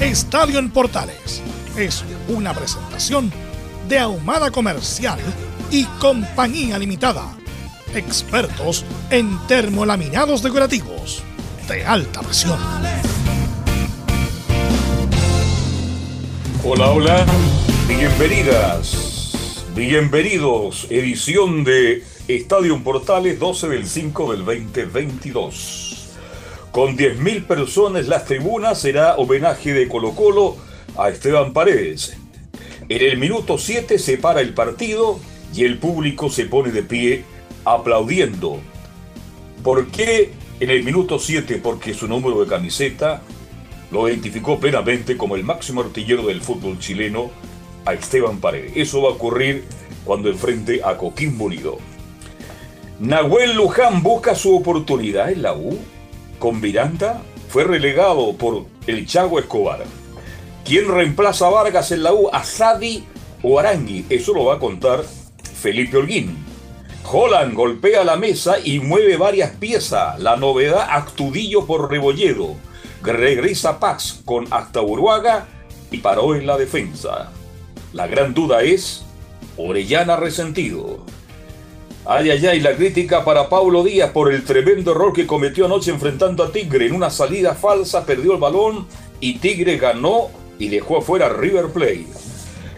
Estadio en Portales es una presentación de Ahumada Comercial y Compañía Limitada. Expertos en termolaminados decorativos de alta presión. Hola, hola, bienvenidas, bienvenidos, edición de Estadio en Portales 12 del 5 del 2022. Con 10.000 personas las tribunas será homenaje de Colo Colo a Esteban Paredes. En el minuto 7 se para el partido y el público se pone de pie aplaudiendo. ¿Por qué en el minuto 7? Porque su número de camiseta lo identificó plenamente como el máximo artillero del fútbol chileno a Esteban Paredes. Eso va a ocurrir cuando enfrente a Coquimbo Unido. Nahuel Luján busca su oportunidad en la U con Miranda fue relegado por el Chago Escobar. ¿Quién reemplaza a Vargas en la U? ¿Asadi o Arangui? Eso lo va a contar Felipe Holguín. Holland golpea la mesa y mueve varias piezas. La novedad, Actudillo por Rebolledo. Regresa Paz con hasta Uruaga y paró en la defensa. La gran duda es Orellana resentido. Ay, ay, ay, la crítica para Paulo Díaz por el tremendo error que cometió anoche enfrentando a Tigre. En una salida falsa perdió el balón y Tigre ganó y dejó afuera River Plate.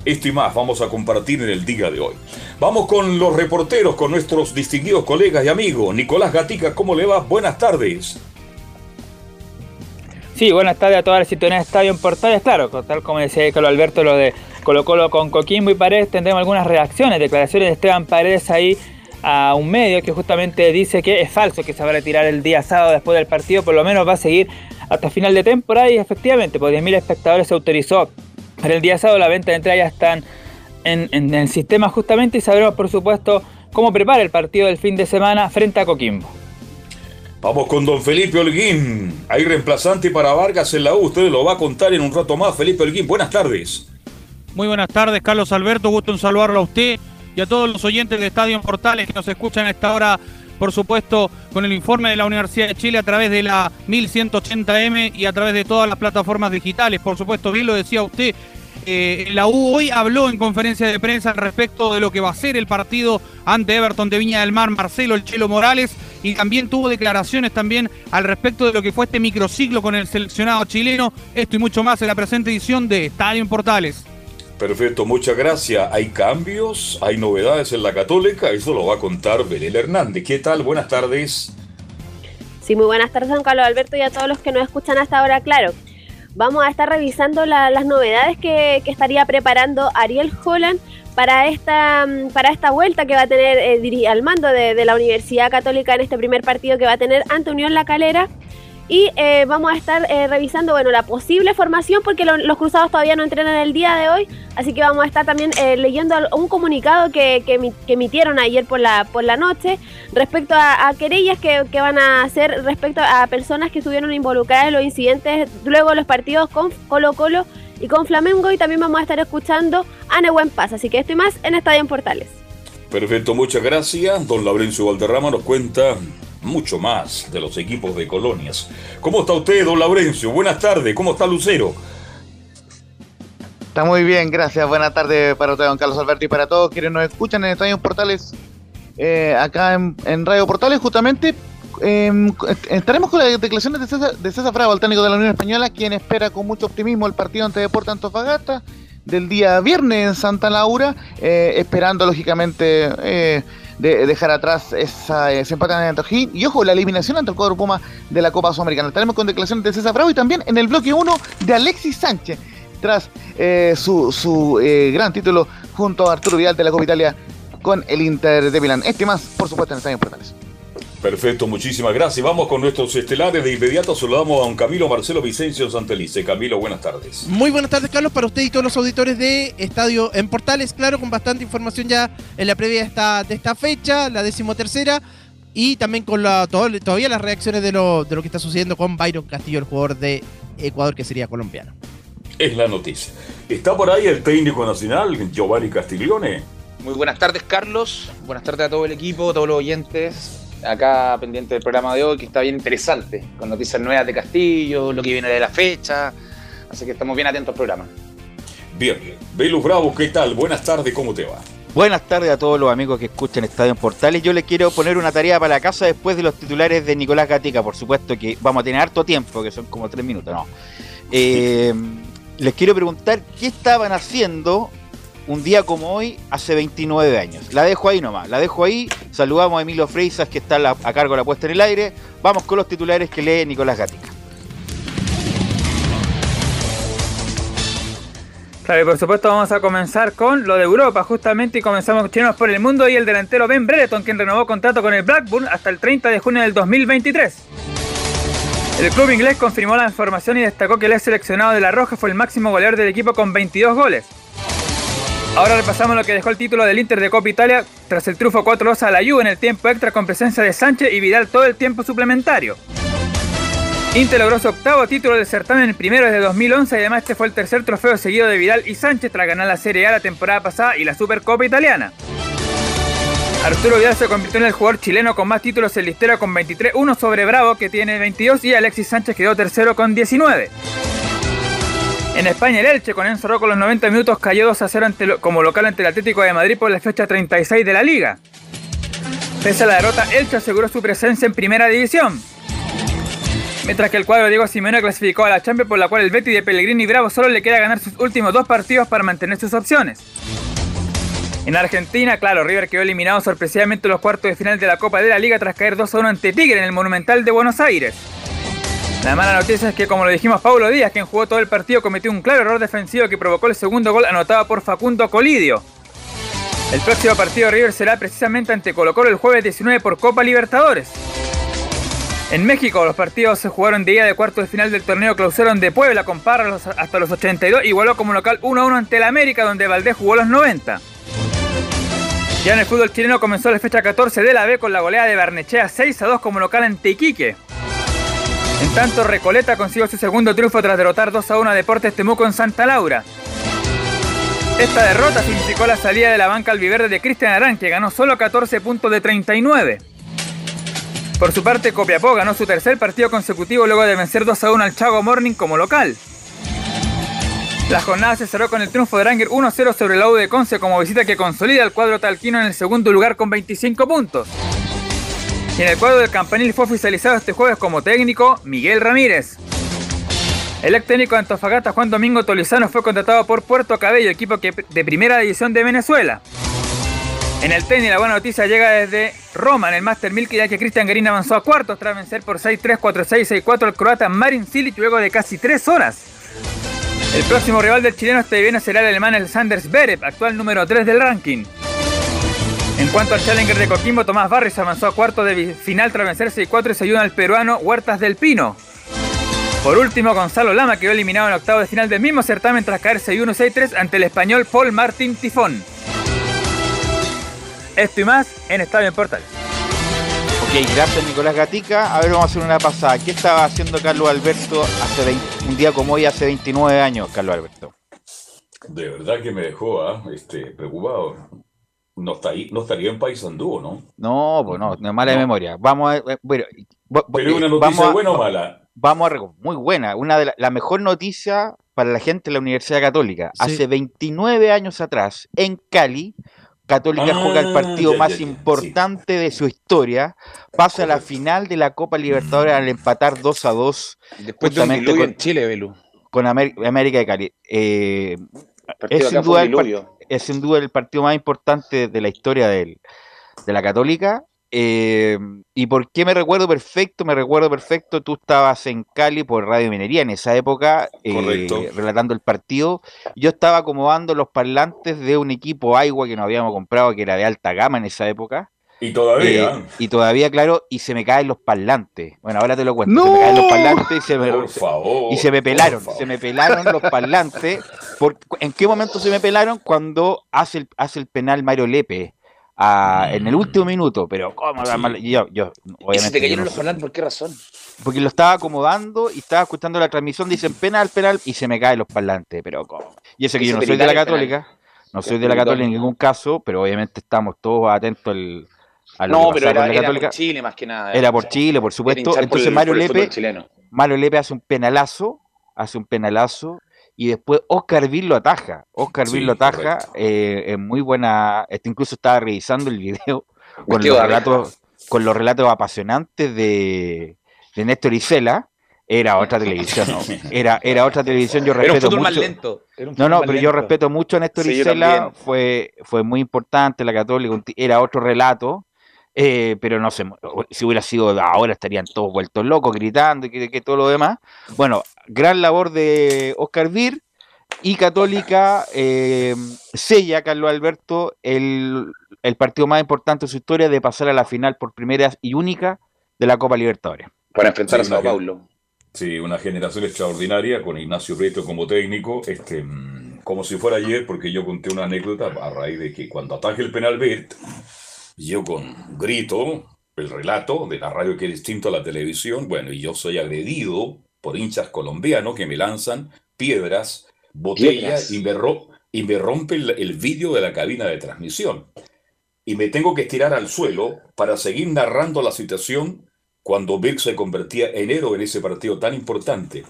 Esto y más vamos a compartir en el día de hoy. Vamos con los reporteros, con nuestros distinguidos colegas y amigos. Nicolás Gatica, ¿cómo le va? Buenas tardes. Sí, buenas tardes a toda la sintonía de Estadio en Portales. Claro, tal como decía Carlos Alberto, lo de Colo Colo con Coquimbo y Paredes, tendremos algunas reacciones, declaraciones de Esteban Paredes ahí a un medio que justamente dice que es falso que se va a retirar el día sábado después del partido, por lo menos va a seguir hasta final de temporada y efectivamente por 10.000 espectadores se autorizó para el día sábado, la venta de entradas ya están en, el sistema justamente y sabremos por supuesto cómo prepara el partido del fin de semana frente a Coquimbo. Vamos con don Felipe Holguín. Hay reemplazante para Vargas en la U. Usted lo va a contar en un rato más. Felipe Holguín, buenas tardes. Muy buenas tardes, Carlos Alberto. Gusto en saludarlo a usted y a todos los oyentes de Estadio Portales que nos escuchan a esta hora, por supuesto, con el informe de la Universidad de Chile a través de la 1180M y a través de todas las plataformas digitales. Por supuesto, bien lo decía usted, eh, la U hoy habló en conferencia de prensa respecto de lo que va a ser el partido ante Everton de Viña del Mar, Marcelo El Chelo Morales, y también tuvo declaraciones también al respecto de lo que fue este microciclo con el seleccionado chileno. Esto y mucho más en la presente edición de Estadio Portales. Perfecto, muchas gracias. Hay cambios, hay novedades en la Católica, eso lo va a contar Belén Hernández. ¿Qué tal? Buenas tardes. Sí, muy buenas tardes, don Carlos Alberto, y a todos los que nos escuchan hasta ahora, claro. Vamos a estar revisando las novedades que, estaría preparando Ariel Holland para esta, para esta vuelta que va a tener eh, al mando de la Universidad Católica en este primer partido que va a tener ante Unión La Calera y eh, vamos a estar eh, revisando, bueno, la posible formación porque los cruzados todavía no entrenan el día de hoy, así que vamos a estar también eh, leyendo un comunicado que, emitieron ayer por la, por la noche respecto a, querellas que, van a hacer respecto a personas que estuvieron involucradas en los incidentes luego los partidos con Colo Colo y con Flamengo y también vamos a estar escuchando a Nehuen Paz, así que estoy más en Estadio en Portales. Perfecto, muchas gracias. Don Laurencio Valderrama nos cuenta mucho más de los equipos de colonias. ¿Cómo está usted, don Laurencio? Buenas tardes, ¿cómo está Lucero? Está muy bien, gracias. Buenas tardes para usted, don Carlos Alberto, y para todos quienes nos escuchan en Estadio Portales, eh, acá en, Radio Portales, justamente em, estaremos con las declaraciones de César, de César Bravo, el técnico de la Unión Española, quien espera con mucho optimismo el partido ante Deportes Antofagasta del día viernes en Santa Laura, eh, esperando lógicamente eh, de dejar atrás esa, ese empate en Antojín y ojo, la eliminación ante el cuadro Puma de la Copa Sudamericana. Estaremos con declaraciones de César Bravo y también en el bloque 1 de Alexis Sánchez tras eh, su, su gran título junto a Arturo Vidal de la Copa Italia con el Inter de Milán. Este más, por supuesto, en Estadio Portales. Perfecto, muchísimas gracias. Vamos con nuestros estelares. De inmediato saludamos a don Camilo Marcelo Vicencio Santelice. Camilo, buenas tardes. Muy buenas tardes, Carlos, para usted y todos los auditores de Estadio en Portales. Claro, con bastante información ya en la previa de esta, de esta fecha, la decimotercera. Y también con la, todavía las reacciones de lo, de lo que está sucediendo con Byron Castillo, el jugador de Ecuador que sería colombiano. Es la noticia. ¿Está por ahí el técnico nacional, Giovanni Castiglione? Muy buenas tardes, Carlos. Buenas tardes a todo el equipo, a todos los oyentes acá pendiente del programa de hoy, que está bien interesante, con noticias nuevas de Castillo, lo que viene de la fecha, así que estamos bien atentos al programa. Bien, Velus Bravo, ¿qué tal? Buenas tardes, ¿cómo te va? Buenas tardes a todos los amigos que escuchan Estadio en Portales. Yo les quiero poner una tarea para la casa después de los titulares de Nicolás Gatica. Por supuesto que vamos a tener harto tiempo, que son como tres minutos, ¿no? Eh, les quiero preguntar qué estaban haciendo un día como hoy, hace 29 años. La dejo ahí nomás, la dejo ahí. Saludamos a Emilio Freisas, que está a cargo de la puesta en el aire. Vamos con los titulares que lee Nicolás Gatica. Claro, y por supuesto vamos a comenzar con lo de Europa, justamente, y comenzamos con Chilenos por el Mundo y el delantero Ben Brereton, quien renovó contrato con el Blackburn hasta el 30 de junio del 2023. El club inglés confirmó la información y destacó que el ex seleccionado de La Roja fue el máximo goleador del equipo con 22 goles. Ahora repasamos lo que dejó el título del Inter de Copa Italia tras el triunfo 4-2 a la Juve en el tiempo extra con presencia de Sánchez y Vidal todo el tiempo suplementario. Inter logró su octavo título del certamen, el primero desde 2011 y además este fue el tercer trofeo seguido de Vidal y Sánchez tras ganar la Serie A la temporada pasada y la Supercopa Italiana. Arturo Vidal se convirtió en el jugador chileno con más títulos en listera con 23, uno sobre Bravo que tiene 22 y Alexis Sánchez quedó tercero con 19. En España, el Elche con Enzo Rocco los 90 minutos cayó 2 a 0 como local ante el Atlético de Madrid por la fecha 36 de la Liga. Pese a la derrota, Elche aseguró su presencia en Primera División. Mientras que el cuadro Diego Simeone clasificó a la Champions por la cual el Betty de Pellegrini Bravo solo le queda ganar sus últimos dos partidos para mantener sus opciones. En Argentina, claro, River quedó eliminado sorpresivamente en los cuartos de final de la Copa de la Liga tras caer 2 a 1 ante Tigre en el Monumental de Buenos Aires. La mala noticia es que, como lo dijimos, Paulo Díaz, quien jugó todo el partido, cometió un claro error defensivo que provocó el segundo gol anotado por Facundo Colidio. El próximo partido de River será precisamente ante Colo Colo el jueves 19 por Copa Libertadores. En México, los partidos se jugaron de día de cuarto de final del torneo clausuraron de Puebla con Parra hasta los 82, igualó como local 1 1 ante el América, donde Valdés jugó los 90. Ya en el fútbol chileno comenzó la fecha 14 de la B con la goleada de Barnechea 6 a 2 como local ante Iquique. En tanto, Recoleta consiguió su segundo triunfo tras derrotar 2 a 1 a Deportes Temuco en Santa Laura. Esta derrota significó la salida de la banca albiverde de Cristian Arán, que ganó solo 14 puntos de 39. Por su parte, Copiapó ganó su tercer partido consecutivo luego de vencer 2 a 1 al Chago Morning como local. La jornada se cerró con el triunfo de Ranger 1-0 sobre la U de Conce como visita que consolida al cuadro talquino en el segundo lugar con 25 puntos. En el cuadro del campanil fue oficializado este jueves como técnico Miguel Ramírez. El ex técnico de Antofagasta Juan Domingo Tolizano fue contratado por Puerto Cabello, equipo de primera división de Venezuela. En el tenis la buena noticia llega desde Roma en el Master 1000 ya que Cristian Garín avanzó a cuartos tras vencer por 6-3, 4-6, 6-4 al croata Marin Cilic luego de casi 3 horas. El próximo rival del chileno este viernes será el alemán Sanders Berev, actual número 3 del ranking. En cuanto al Challenger de Coquimbo, Tomás Barrios avanzó a cuarto de final tras vencer 6-4 y se ayuda al peruano Huertas del Pino. Por último, Gonzalo Lama quedó eliminado en octavo de final del mismo certamen tras caer 6-1 6-3 ante el español Paul Martín Tifón. Esto y más en Estadio en Portal. Ok, gracias Nicolás Gatica. A ver, vamos a hacer una pasada. ¿Qué estaba haciendo Carlos Alberto hace un día como hoy, hace 29 años, Carlos Alberto? De verdad que me dejó ¿ah? este, preocupado. No, está ahí, no estaría en Paysandú, ¿no? No, pues no, no mala memoria. Vamos a. Eh, bueno, Pero una noticia buena o mala. Vamos a. Muy buena. Una de la, mejor noticia para la gente de la Universidad Católica. Hace 29 años atrás, en Cali, Católica juega el Ah, partido ya, más ya, ya, importante de su historia, pasa a la final de la Copa Libertadores al empatar 2 a 2 Después de un Justamente diluvio con- en Chile, Belu. con Amer- América de Cali. Eh, Partido Es sin fue un duda el. Es sin duda el partido más importante de la historia del- de la Católica. Eh, ¿Y por qué me recuerdo perfecto? Me recuerdo perfecto, tú estabas en Cali por Radio Minería en esa época, eh, relatando el partido. Yo estaba acomodando los parlantes de un equipo Agua que nos habíamos comprado, que era de alta gama en esa época. Y todavía. Eh, y todavía, claro, y se me caen los parlantes. Bueno, ahora te lo cuento. Se me caen los parlantes y se me, por favor. y se me por pelaron, favor. se me pelaron los parlantes. Por, ¿En qué momento se me pelaron? Cuando hace el, hace el penal Mario Lepe ah, en el último minuto. Pero, ¿cómo? Sí. Yo, yo, ¿Y obviamente, te cayeron no los parlantes por qué razón? Porque lo estaba acomodando y estaba escuchando la transmisión, dicen penal, penal, y se me caen los parlantes. Pero, ¿cómo? Y eso que yo no soy de la Católica, no soy de la. Católica en ningún caso, pero obviamente estamos todos atentos al, a lo No, pero era, por Chile más que nada. Era por Chile, por supuesto. por Entonces el- Mario Lepe. Mario Lepe hace un penalazo, hace un penalazo, y después Oscar Vil lo ataja. Oscar Sí, lo ataja, eh, en muy buena. Este incluso estaba revisando el video con los relatos, con los relatos apasionantes de, de Néstor Isela. Era otra televisión, ¿no? Era, era otra televisión, yo Era un respeto fútbol más mucho. lento. era un No, no, pero yo respeto mucho a Néstor Sí, Isela, fue, fue muy importante la Católica, era otro relato, eh, pero no sé, si hubiera sido ahora estarían todos vueltos locos, gritando y que, que todo lo demás. Bueno, gran labor de Oscar Vir y Católica eh, sella, Carlos Alberto, el, el partido más importante de su historia de pasar a la final por primera y única de la Copa Libertadores. Para enfrentar Sí, a Sao Paulo. Sí, una generación extraordinaria con Ignacio Prieto como técnico, este, mm, como si fuera ayer, porque yo conté una anécdota a raíz de que cuando ataje el penal Bet, yo con grito, el relato de la radio que es distinto a la televisión, bueno, y yo soy agredido por hinchas colombianos que me lanzan piedras, botellas y me, ro- y me rompe el, el vídeo de la cabina de transmisión. Y me tengo que tirar al suelo para seguir narrando la situación cuando Birk se convertía en héroe en ese partido tan importante.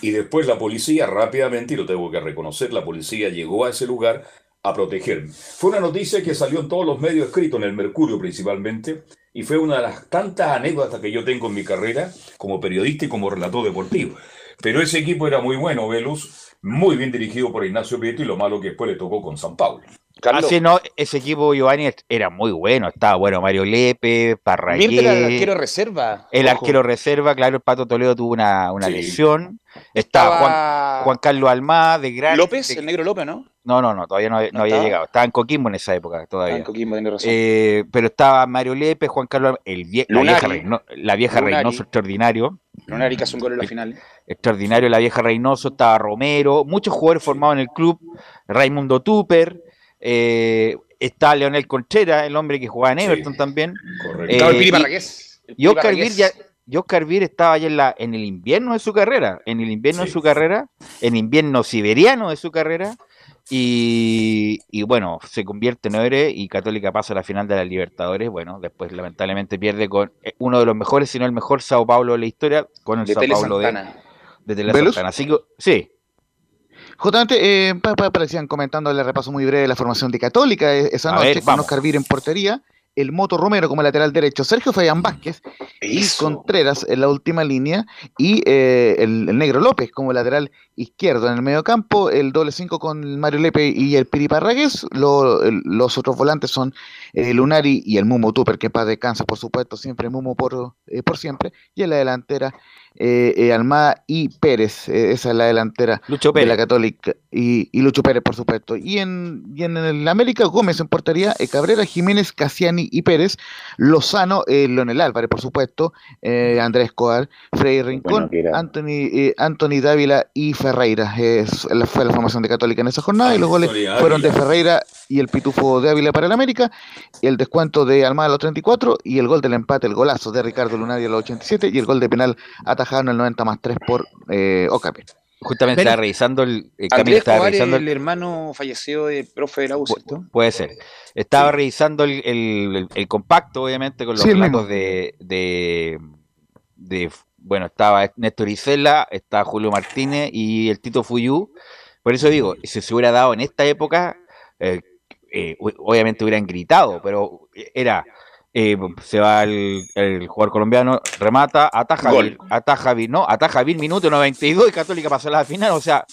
Y después la policía rápidamente, y lo tengo que reconocer, la policía llegó a ese lugar a protegerme. Fue una noticia que salió en todos los medios escritos, en el Mercurio principalmente, y fue una de las tantas anécdotas que yo tengo en mi carrera como periodista y como relator deportivo. Pero ese equipo era muy bueno, Velus, muy bien dirigido por Ignacio Prieto, y lo malo que después le tocó con San Paulo. Carlos, Así no, ese equipo Giovanni era muy bueno, estaba bueno Mario Lepe, Parragué. Mirta era el arquero reserva. El Ojo. arquero reserva, claro, el Pato Toledo tuvo una, una Sí. lesión. Estaba Juan, Estaba Juan Carlos Almada, de gran. López, de- el negro López, ¿no? No, no, no, todavía no, no ¿No había estaba? llegado. Estaba en Coquimbo en esa época todavía. Ah, Coquimbo, tiene razón. Eh, pero estaba Mario Lepe, Juan Carlos el vie- la vieja, Reino- la vieja Lunari. Reynoso extraordinario. Lunari que hace un gol en la final. Extraordinario la vieja Reynoso, estaba Romero, muchos jugadores formados en el club, Raimundo Tupper, eh, está Leonel Contreras, el hombre que jugaba en Sí. Everton también. Correcto. Eh, y- Oscar. Vir ya, y Oscar Vir estaba ya en, la, en el invierno de su carrera, en el invierno de su carrera, en invierno siberiano de su carrera, y, y bueno, se convierte en héroe y Católica pasa a la final de la Libertadores, bueno, después lamentablemente pierde con eh, uno de los mejores, si no el mejor Sao Paulo de la historia, con el De Sao Paulo de, Santana. de Tele. Santana. Así que, sí, Justamente, eh, pa- pa- parecían comentando el repaso muy breve de la formación de Católica eh, esa noche, ver, con. Oscar Vir en portería, el Moto Romero como lateral derecho, Sergio Fabián Vázquez y. Contreras en la última línea, y eh, el, el Negro López como lateral izquierdo en el medio campo, el doble 5 con Mario Lepe y el Piri Parragués, lo- los otros volantes son eh, Lunari y el Mumo Tupper, que paz descansa, por supuesto, siempre Mumo por, eh, por siempre, y en la delantera eh, eh, Almada y Pérez, eh, esa es la delantera Lucho de la. Católica y, y Lucho Pérez, por supuesto. Y en, y en el América, Gómez en portería, eh, Cabrera, Jiménez, Casiani y Pérez, Lozano, eh, Leonel Álvarez, por supuesto, eh, Andrés Escobar, Freddy Rincón, Bueno. Anthony, eh, Anthony Dávila y Ferreira. La, fue la formación de Católica en esa jornada y los goles fueron de. Ferreira y el Pitufo de Ávila para el América, el descuento de Almada a los 34 y el gol del empate, el golazo de Ricardo Lunari a los 87 y el gol de penal atajado en el 90 más 3 por eh, Okapi. Justamente Ven- estaba revisando el, el Camilo estaba revisando el hermano fallecido de profe de la U, ¿cierto? Puede ser. Estaba revisando el, el- el- el compacto, obviamente, con los Sí, relatos de, de, de- Bueno, estaba Néstor Isela, estaba Julio Martínez y el Tito Fuyú. Por eso digo, si se hubiera dado en esta época, eh, eh, obviamente hubieran gritado, pero era, eh, se va el, el jugador colombiano, remata, ataja, Gol. Ataja, no, ataja Vil, minuto 92 y Católica pasó a la final, o sea,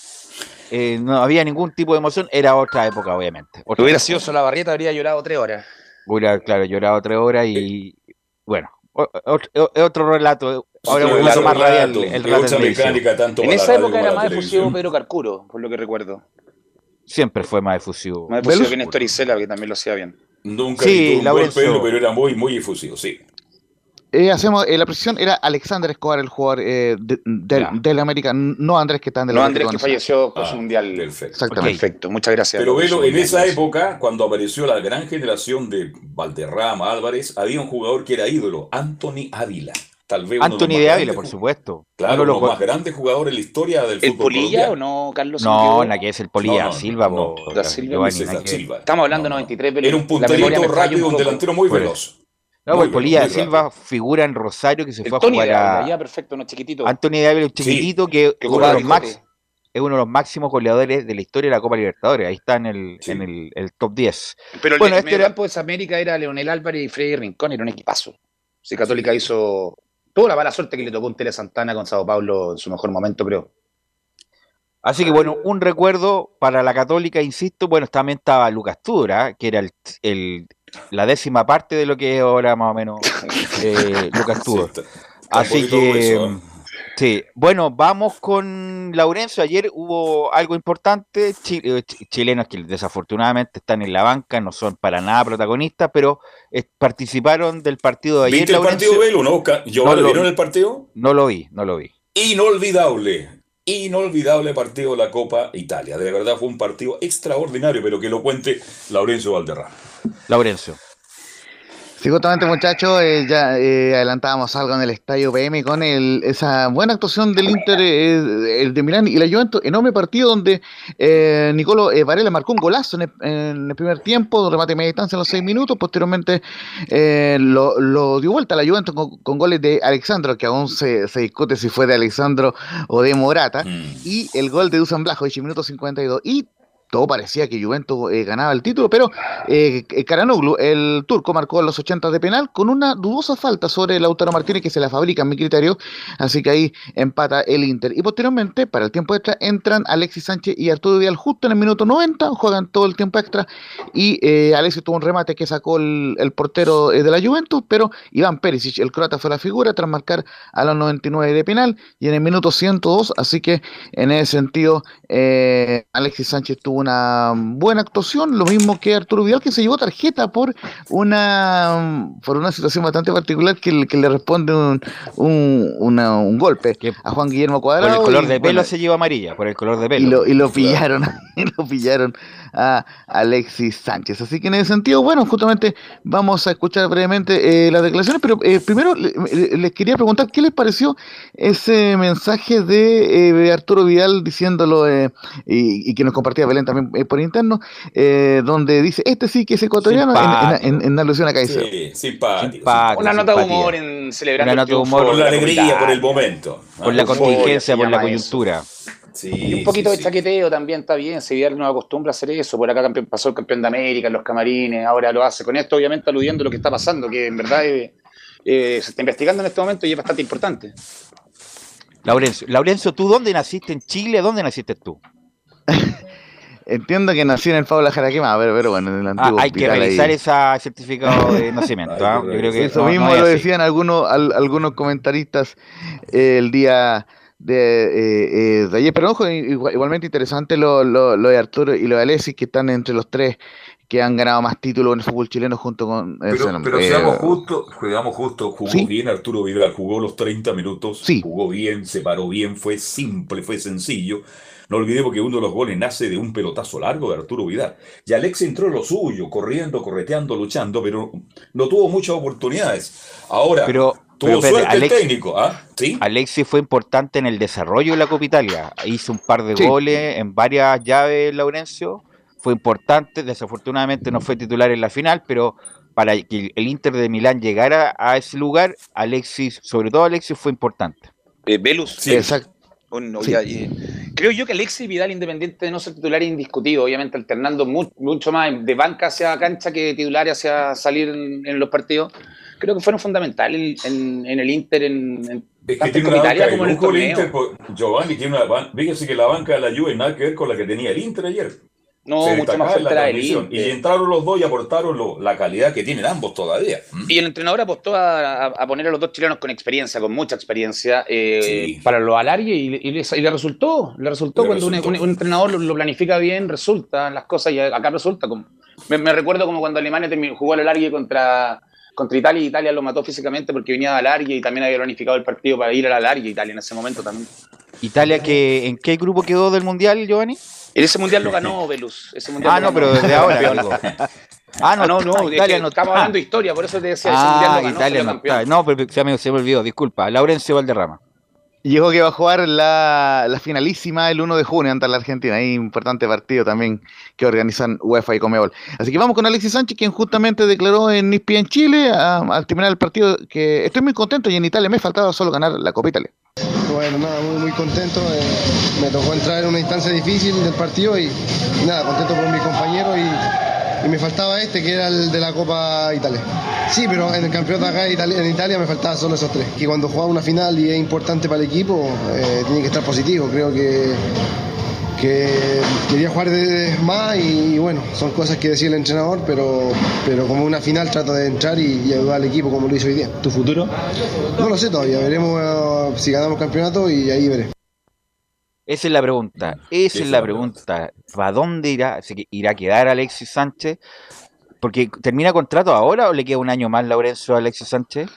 eh, no había ningún tipo de emoción, era otra época, obviamente. Otra Hubiera época. sido Solabarrieta, habría llorado tres horas. Hubiera, claro, llorado tres horas y, bueno, o- o- o- otro relato, ahora Otro un relato más radial, relato, el relato otra de televisión. mecánica tanto En esa época era más efusivo. Pedro Carcuro, por lo que recuerdo. Siempre fue más efusivo. Más efusivo que Néstor Isela, que también lo hacía bien. Nunca Sí, un Laurencio. golpe, pero era muy, muy efusivo, sí. Eh, hacemos, eh, la precisión era Alexander Escobar, el jugador eh, de- del, América, no Andrés que está en del No Andrés, que falleció por Ah, su mundial. Perfecto. Exactamente. Perfecto, muchas gracias. Pero Velo, en esa época, cuando apareció la gran generación de Valderrama, Álvarez, había un jugador que era ídolo, Anthony Ávila. Tal vez de Anthony de Ávila, por supuesto. Claro, Uno de de los más grandes jugadores en la historia del ¿El fútbol Polilla o colombiano. no, Carlos? No, ¿Se me la que es el Polilla, No, no, Silva, no, Silva, Giovanni, César nada que- Silva. Estamos hablando de no. 93, pero Era un punterito rápido, un poco. delantero muy Pues, veloz. No, Muy el Polilla de muy Silva rápido. figura en Rosario que se El fue a Tony de jugar Ávila, a ya perfecto, no chiquitito. Anthony de Ávila, un chiquitito que, que uno de los max- es uno de los máximos goleadores de la historia de la Copa Libertadores. Ahí está en el, Sí. en el, el top 10. Pero el Bueno, de- este campo de América era Leonel Álvarez y Freddy Rincón, era un equipazo. Si Católica hizo. Tuvo la mala suerte que le tocó un Tele Santana con Sao Paulo en su mejor momento, creo. Así que bueno, un recuerdo para la Católica, insisto, bueno, también estaba Lucas Tudra, que era el, el- la décima parte de lo que es ahora más o menos eh, Lucas un Así que, ¿eh? Sí, bueno, vamos con Laurencio. Ayer hubo algo importante, chi- eh, chi- chilenos que desafortunadamente están en la banca, no son para nada protagonistas, pero eh, participaron del partido de ayer. ¿Viste el Laurencio. partido, Velo, no? Giovanni, No lo ¿vieron vi. el partido? No lo vi, no lo vi. Inolvidable. Inolvidable partido de la Copa Italia. De verdad fue un partido extraordinario, pero que lo cuente Laurencio Valderrama. Laurencio. Sí, justamente muchachos, eh, ya eh, adelantábamos algo en el estadio PM con el, esa buena actuación del Inter, eh, el de Milán y la Juventus, enorme partido donde eh, Nicolo eh, Varela marcó un golazo en el, en el primer tiempo, remate de media distancia en los seis minutos, posteriormente eh, lo, lo dio vuelta a la Juventus con, con goles de Alexandro, que aún se, se discute si fue de Alexandro o de Morata, Mm. y el gol de Dusan Blajovic minuto 52, y todo parecía que Juventus eh, ganaba el título, pero eh, eh, Karanoglu, el turco, marcó a los 80 de penal con una dudosa falta sobre Lautaro Martínez que se la fabrica en mi criterio, así que ahí empata el Inter. Y posteriormente, para el tiempo extra, entran Alexis Sánchez y Arturo Vidal justo en el minuto 90, juegan todo el tiempo extra y eh, Alexis tuvo un remate que sacó el, el portero de la Juventus, pero Iván Perisic, el croata, fue la figura tras marcar a los 99 de penal y en el minuto 102, así que en ese sentido Alexis Sánchez tuvo una buena actuación, lo mismo que Arturo Vidal que se llevó tarjeta por una por una situación bastante particular que, le- que le responde un, un, una- un golpe a Juan Guillermo por Cuadrado. el color y, de pelo bueno, se lleva amarilla, por el color de pelo. y lo, y lo pillaron, y lo pillaron a Alexis Sánchez. Así que en ese sentido, bueno, justamente vamos a escuchar brevemente eh, las declaraciones, pero eh, primero le- le- les quería preguntar qué les pareció ese mensaje de eh, Arturo Vidal diciéndolo y, y que nos compartía Belén también eh, por interno, eh, donde dice, este sí que es ecuatoriano, en, en- en alusión a Caicedo. Sí, simpático. Simpático. Una nota de humor en celebrando Una nota de humor. Por la alegría, por el momento. Por la contingencia, por la coyuntura. Sí, Y un poquito sí, de sí. chaqueteo también está bien, Vidal no acostumbra a hacer eso, por acá campeón- pasó el campeón de América en los camarines, ahora lo hace con esto, obviamente aludiendo a lo que está pasando, que en verdad eh, eh, se está investigando en este momento y es bastante importante. Laurencio, Laurencio, ¿tú dónde naciste en Chile? ¿Dónde naciste tú? Entiendo que nací en el Pablo Jaraquema, pero, pero bueno, en el Ah, antiguo hay que revisar ese certificado de nacimiento. ¿ah? que Yo creo que Eso no- mismo lo así. decían algunos, al- algunos comentaristas eh, el día de, eh, eh, de ayer. Pero ojo, igual- igualmente interesante lo, lo, lo de Arturo y lo de Alexis, que están entre los tres que han ganado más títulos en el fútbol chileno junto con... eh, Pero, pero eh, seamos justos, seamos justos, jugó ¿Sí? bien Arturo Vidal, jugó los 30 minutos, Sí. jugó bien, se paró bien, fue simple, fue sencillo. No olvidemos que uno de los goles nace de un pelotazo largo de Arturo Vidal. Y Alex entró en lo suyo, corriendo, correteando, luchando, pero no tuvo muchas oportunidades. Ahora, Pero, tuvo pero espérate, suerte Alex- el técnico, ¿ah? ¿Sí? Alexis fue importante en el desarrollo de la Copa Italia. Hizo un par de Sí. goles en varias llaves, Laurencio. Fue importante. Desafortunadamente no fue titular en la final, pero para que el Inter de Milán llegara a ese lugar, Alexis, sobre todo Alexis, fue importante. Eh, Velus, Sí. Exacto. un- Sí. ya, eh, Creo yo que Alexis Vidal, independiente de no ser titular, es indiscutido, obviamente alternando mucho más de banca hacia cancha que titular hacia salir en, los partidos. Creo que fueron fundamentales en, el Inter, en, es que tiene una Italia como el. Inter, Giovanni tiene una fíjese que la banca de la Juve nada que ver con la que tenía el Inter ayer. No, mucho más fuerte la, Y entraron los dos y aportaron la calidad que tienen ambos todavía. ¿Mm? Y el entrenador apostó a, poner a los dos chilenos con experiencia, con mucha experiencia, eh, para lo alargue y, y, le, resultó. Le resultó cuando Un, entrenador lo, planifica bien, resulta las cosas y acá resulta. Como, me, recuerdo como cuando Alemania jugó al alargue contra, contra Italia y Italia lo mató físicamente porque venía de alargue y también había planificado el partido para ir al alargue Italia en ese momento también. ¿Italia que, en qué grupo quedó del Mundial, Giovanni? En ese mundial lo ganó Velus. ah, no, pero desde ahora. Ah, no, no, no, Italia no estamos hablando de historia, por eso te decía, ese mundial lo ganó, Italia no está. No, pero se me, se me olvidó, disculpa. Laurencio Valderrama. Llegó que va a jugar la, la, finalísima el 1 de junio ante la Argentina. Hay importante partido también que organizan UEFA y Comebol. Así que vamos con Alexis Sánchez, quien justamente declaró en NISPI en Chile al terminar el partido que estoy muy contento y en Italia me faltaba solo ganar la Copa Italia. Bueno, nada, muy, muy contento. Eh, me tocó entrar en una instancia difícil del partido y, nada, contento por mi compañero y, me faltaba este que era el de la Copa Italia. Sí, pero en el campeonato acá en Italia me faltaba solo esos tres. Que cuando juega una final y es importante para el equipo, eh, tiene que estar positivo. Creo que que quería jugar de más y, bueno, son cosas que decía el entrenador, pero, pero como una final trato de entrar y, ayudar al equipo como lo hizo hoy día. ¿Tu futuro? No lo sé todavía, veremos eh, si ganamos campeonato y ahí veré. Esa es la pregunta, esa es la pregunta. ¿Para dónde irá? ¿Irá a quedar Alexis Sánchez? Porque termina contrato ahora o le queda un año más Laurencio a Alexis Sánchez?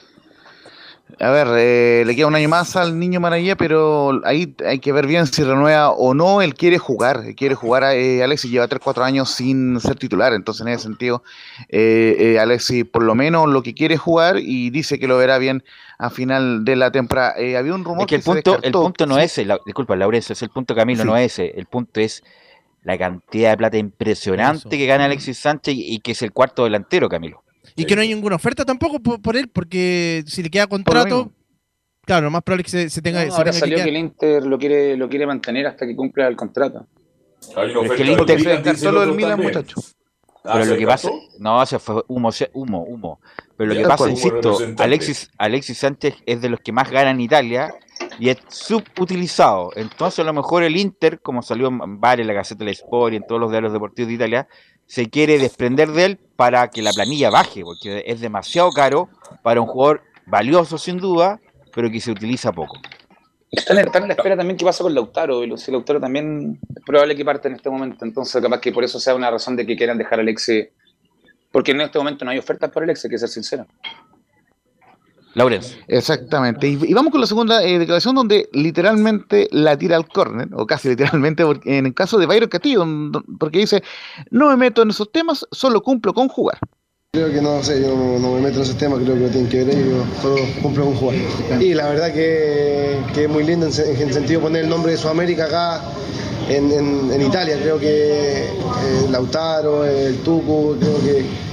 A ver, eh, le queda un año más al niño Maravilla, pero ahí hay que ver bien si renueva o no. Él quiere jugar, quiere jugar. Eh, Alexis lleva 3-4 años sin ser titular, entonces en ese sentido, eh, eh, Alexis por lo menos lo que quiere jugar y dice que lo verá bien a final de la temporada. Eh, había un rumor que, el, punto, el punto no es, ese, disculpa, Laurencio, es el punto Camilo, no es ese. El punto es la cantidad de plata impresionante que gana Alexis Sánchez y que es el cuarto delantero, Camilo. Y que no hay ninguna oferta tampoco por, él, porque si le queda contrato, claro, lo más probable es que se, tenga. ahora salió que, el Inter lo quiere, lo quiere mantener hasta que cumpla el contrato. Hay una es que el Inter solo del Milan, muchacho. Ah, pero lo que pasa, no, se fue humo, humo, humo. Pero lo que pasa, insisto, Alexis, Alexis Sánchez es de los que más gana en Italia y es subutilizado. Entonces, a lo mejor el Inter, como salió en varios, en la Gaceta del Sport y en todos los diarios deportivos de Italia, se quiere desprender de él para que la planilla baje, porque es demasiado caro para un jugador valioso sin duda, pero que se utiliza poco. Están, en la espera también qué pasa con Lautaro, si Lautaro también es probable que parte en este momento, entonces capaz que por eso sea una razón de que quieran dejar a Alexe, porque en este momento no hay ofertas para Alexe, que ser sincero. Laurencio. Exactamente. Y, vamos con la segunda eh, declaración donde literalmente la tira al córner, o casi literalmente, porque, en el caso de Bayro Castillo, porque dice, no me meto en esos temas, solo cumplo con jugar. Creo que no sé, yo no, me meto en esos temas, creo que no tienen que ver ellos, solo cumplo con jugar. Y la verdad que, es muy lindo en, el sentido de poner el nombre de Sudamérica acá en, Italia, creo que eh, Lautaro, el Tucu, creo que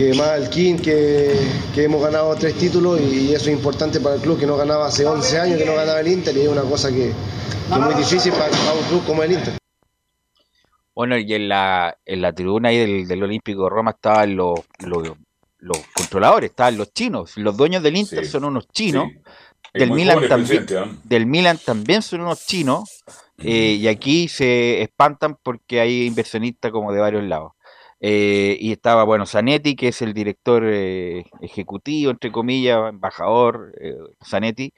que más el King, que, hemos ganado tres títulos y eso es importante para el club que no ganaba hace 11 años, que no ganaba el Inter y es una cosa que, es muy difícil para, un club como el Inter. Bueno, y en la, en la tribuna ahí del, Olímpico de Roma estaban los, los, controladores, estaban los chinos, los dueños del Inter son unos chinos, del, Milan también, ¿eh? del Milan también son unos chinos, eh, y aquí se espantan porque hay inversionistas como de varios lados. Eh, y estaba, bueno, Zanetti, que es el director eh, ejecutivo, entre comillas, embajador, eh, Zanetti.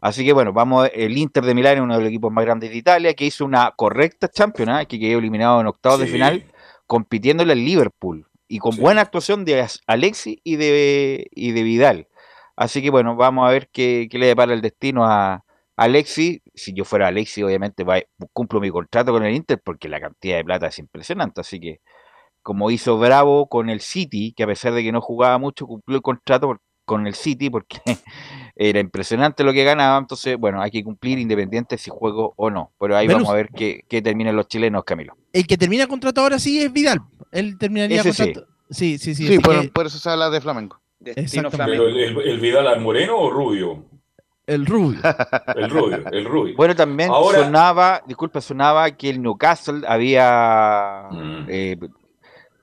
Así que bueno, vamos, el Inter de Milán es uno de los equipos más grandes de Italia, que hizo una correcta Champions, que quedó eliminado en octavos de final, compitiéndole al Liverpool. Y con buena actuación de Alexi y de, y de Vidal. Así que bueno, vamos a ver qué, qué le depara el destino a, Alexi, si yo fuera Alexi, obviamente cumplo mi contrato con el Inter porque la cantidad de plata es impresionante. Así que como hizo Bravo con el City, que a pesar de que no jugaba mucho, cumplió el contrato con el City porque era impresionante lo que ganaba. Entonces, bueno, hay que cumplir independiente si juego o no. Pero ahí vamos a ver qué, qué, terminan los chilenos, Camilo. El que termina contrato ahora sí es Vidal. Él terminaría contrato. Sí, sí, sí. Sí, por, eso se habla de Flamengo. Pero el, Vidal al moreno o rubio? El rubio. El rubio, el rubio. Bueno, también Ahora- sonaba, disculpa, sonaba que el Newcastle había Mm. eh,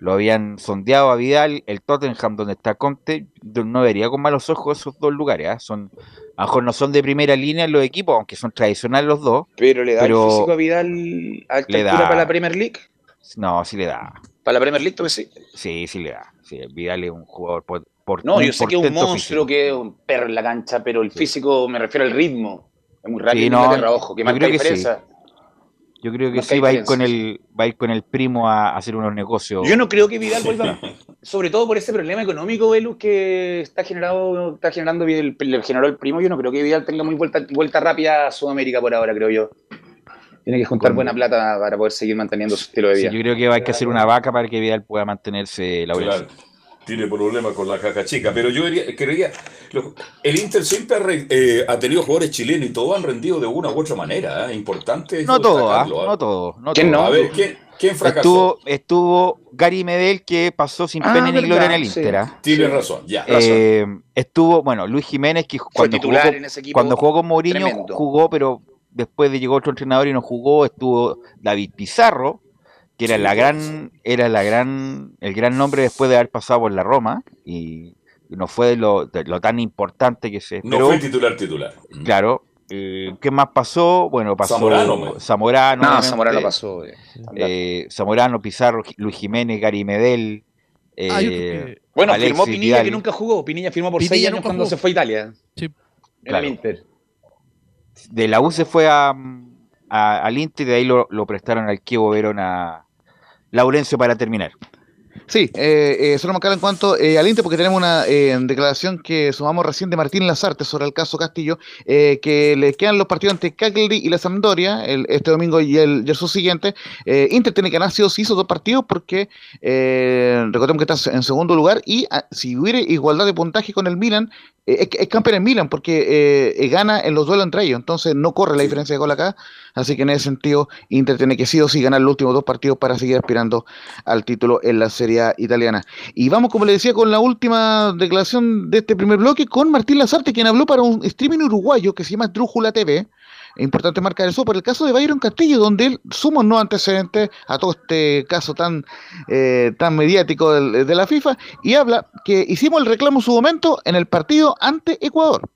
lo habían sondeado a Vidal, el Tottenham donde está Conte, no vería con malos ojos esos dos lugares, ¿ah? son a lo mejor no son de primera línea los equipos, aunque son tradicionales los dos, Pero le da Pero- el físico a Vidal a altura da. para la Premier League. no, sí le da, Para la Premier League, tú sí. sí, sí le da, sí, Vidal es un jugador por, por No, yo sé que es un monstruo, físico. que es un perro en la cancha, pero el físico me refiero al ritmo. Es muy rápido Sí, no, ojo, que marca sí. Yo creo que sí va a ir con el va a ir con el primo a hacer unos negocios. Yo no creo que Vidal vuelva, sobre todo por ese problema económico, Velus, que está generado, está generando el, le generó el primo. Yo no creo que Vidal tenga muy vuelta, vuelta rápida a Sudamérica por ahora, creo yo. Tiene que juntar Con- buena plata para poder seguir manteniendo su estilo de Sí, vida. yo creo que va a que hacer una vaca para que Vidal pueda mantenerse la Claro, tiene problemas con la caja chica, pero yo diría- creería, lo- el Inter siempre ha, re- eh, ha tenido jugadores chilenos y todos han rendido de una u otra manera, ¿eh? importante. No todo, ¿ah? ¿ah? no todo, no ¿Quién todo. no? A ver, ¿quién, quién fracasó? Estuvo, estuvo Gary Medel que pasó sin Ah, pena ni gloria en el sí. Inter. Tiene Sí. razón, ya. razón. Eh, estuvo, bueno, Luis Jiménez que cuando jugó, titular con, en ese equipo. cuando jugó con Mourinho tremendo. jugó, pero después de llegó otro entrenador y no jugó, estuvo David Pizarro, que era Sí, la pues. gran, era la gran, el gran nombre después de haber pasado por la Roma y no fue lo, de lo tan importante que se No esperó. fue titular titular. Claro. eh, ¿Qué más pasó? Bueno, pasó Zamorano, man. Zamorano. No, Zamorano pasó. eh. eh, Zamorano, Pizarro, Luis Jiménez, Gary Medel. Ah, eh, que- Bueno, Alexis firmó Pinilla Vidal. que nunca jugó. Pinilla firmó por Pinilla seis años cuando jugó. se fue a Italia. Sí. En Claro. el Inter. de la U se fue a, a- al Inter y de ahí lo, lo prestaron al Kievo Verona Laurencio para terminar. Sí, eh, eh, solo marcar en cuanto eh, al Inter, porque tenemos una eh, declaración que sumamos recién de Martín Lazarte sobre el caso Castillo, eh, que le quedan los partidos ante Cagliari y la Sampdoria el, este domingo y el, y el siguiente. Eh, Inter tiene que ganar sí o sí esos dos partidos porque eh, recordemos que está en segundo lugar y ah, si hubiera igualdad de puntaje con el Milan, eh, es, es campeón en Milan porque gana en los duelos entre ellos, entonces no corre la diferencia de gol acá, así que en ese sentido Inter tiene que sí o sí ganar los últimos dos partidos para seguir aspirando al título en la Serie italiana. Y vamos, como le decía, con la última declaración de este primer bloque con Martín Lazarte, quien habló para un streaming uruguayo que se llama Drújula TV. Es importante marcar eso por el caso de Byron Castillo, donde él suma un nuevo antecedente a todo este caso tan, eh, tan mediático del- de la FIFA y habla que hicimos el reclamo en su momento en el partido ante Ecuador.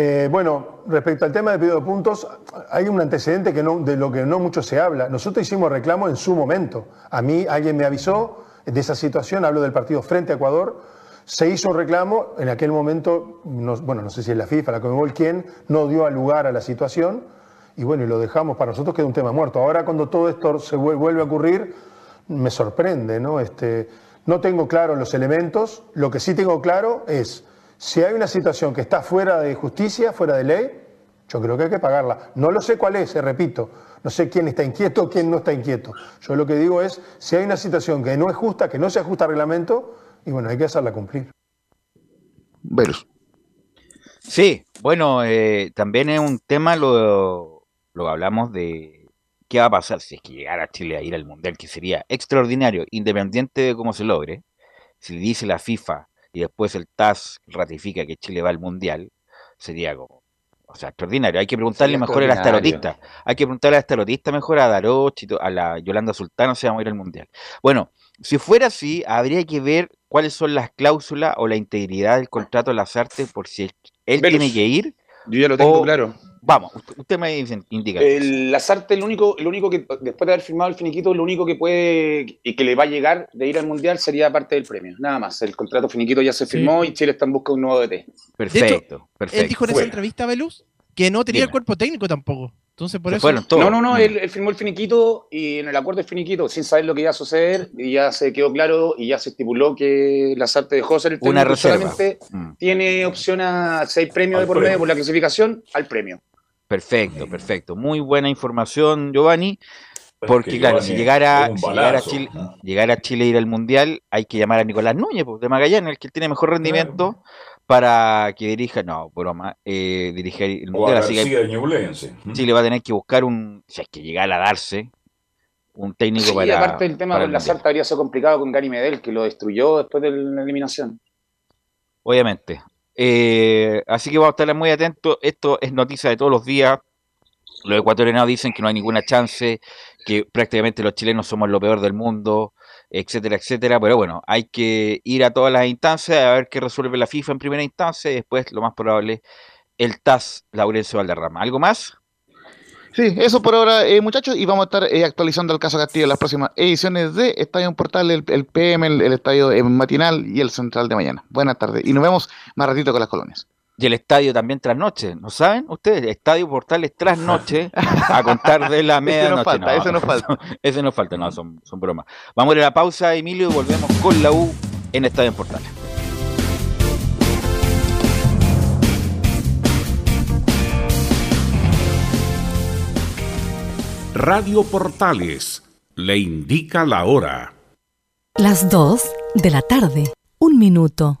Eh, bueno, respecto al tema de pedido de puntos, hay un antecedente que no, de lo que no mucho se habla. Nosotros hicimos reclamo en su momento. A mí alguien me avisó de esa situación, hablo del partido frente a Ecuador. Se hizo un reclamo, en aquel momento, no- bueno, no sé si es la FIFA, la Conmebol, quien no dio lugar a la situación. Y bueno, y lo dejamos, para nosotros queda un tema muerto. Ahora cuando todo esto se vuel- vuelve a ocurrir, me sorprende, ¿no? Este, no tengo claro los elementos, lo que sí tengo claro es, si hay una situación que está fuera de justicia, fuera de ley, yo creo que hay que pagarla. No lo sé cuál es, eh, repito, no sé quién está inquieto, quién no está inquieto. Yo lo que digo es, si hay una situación que no es justa, que no se ajusta al reglamento, y bueno, hay que hacerla cumplir. Verus. Sí, bueno, eh, también es un tema lo, lo que hablamos de qué va a pasar si es que llegara Chile a ir al Mundial, que sería extraordinario, independiente de cómo se logre. Si le dice la FIFA y después el TAS ratifica que Chile va al Mundial, sería como, o sea, extraordinario. Hay que preguntarle Sería mejor a la extraordinario. estarotista. Hay que preguntarle a la estarotista mejor, a Daroch, a la Yolanda Sultano, si vamos a ir al Mundial. Bueno, si fuera así, habría que ver cuáles son las cláusulas o la integridad del contrato de las artes por si él, tiene que ir. Yo ya lo tengo O- claro. Vamos, usted, me dice- indica. El Lazarte, el único, el único que, después de haber firmado el finiquito, lo único que puede y que le va a llegar de ir al Mundial sería parte del premio. Nada más. El contrato finiquito ya se Sí. firmó y Chile está en busca de un nuevo DT. Perfecto, perfecto. Él dijo en esa entrevista, Velus, que no tenía Dime. el cuerpo técnico tampoco. Entonces, por Se eso. No, no, no, él, él firmó el finiquito y en el acuerdo del finiquito, sin saber lo que iba a suceder, y ya se quedó claro y ya se estipuló que Lazarte dejó ser el Una reserva. solamente Mm, tiene opción a, si hay premio Al de por premio. medio por la clasificación, al premio. Perfecto, perfecto. Muy buena información, Giovanni. Porque, es que claro, si llegara, si llegara, a Chile, ¿no? llegara a Chile a ir al Mundial, hay que llamar a Nicolás Núñez, pues, de Magallanes, el que tiene mejor rendimiento, para que dirija, no, broma, eh, dirija el Mundial. Así que Ñublense. Chile va a tener que buscar un, si es que llegara a darse, un técnico Sí, para. aparte el tema con Lazarte Mundial. habría sido complicado con Gary Medel, que lo destruyó después de la eliminación. Obviamente. Eh, así que vamos a estar muy atentos. Esto es noticia de todos los días. Los ecuatorianos dicen que no hay ninguna chance, que prácticamente los chilenos somos lo peor del mundo, etcétera, etcétera. Pero bueno, hay que ir a todas las instancias a ver qué resuelve la FIFA en primera instancia y después, lo más probable, el TAS Laurencio Valderrama. ¿Algo más? Sí, eso por ahora, eh, muchachos, y vamos a estar eh, actualizando el caso Castillo en las próximas ediciones de Estadio Portal, el, PM, el, el Estadio eh, Matinal y el Central de mañana. Buenas tardes, y nos vemos más ratito con las colonias. Y el estadio también trasnoche, ¿no saben ustedes? Estadio Portales trasnoche a contar de la Ese nos medianoche. falta, ese nos falta. Ese nos falta, no, son, son bromas. Vamos a ir a la pausa, Emilio, y volvemos con la U en Estadio Portales. Radio Portales le indica la hora. Las 2 de la tarde. Un minuto.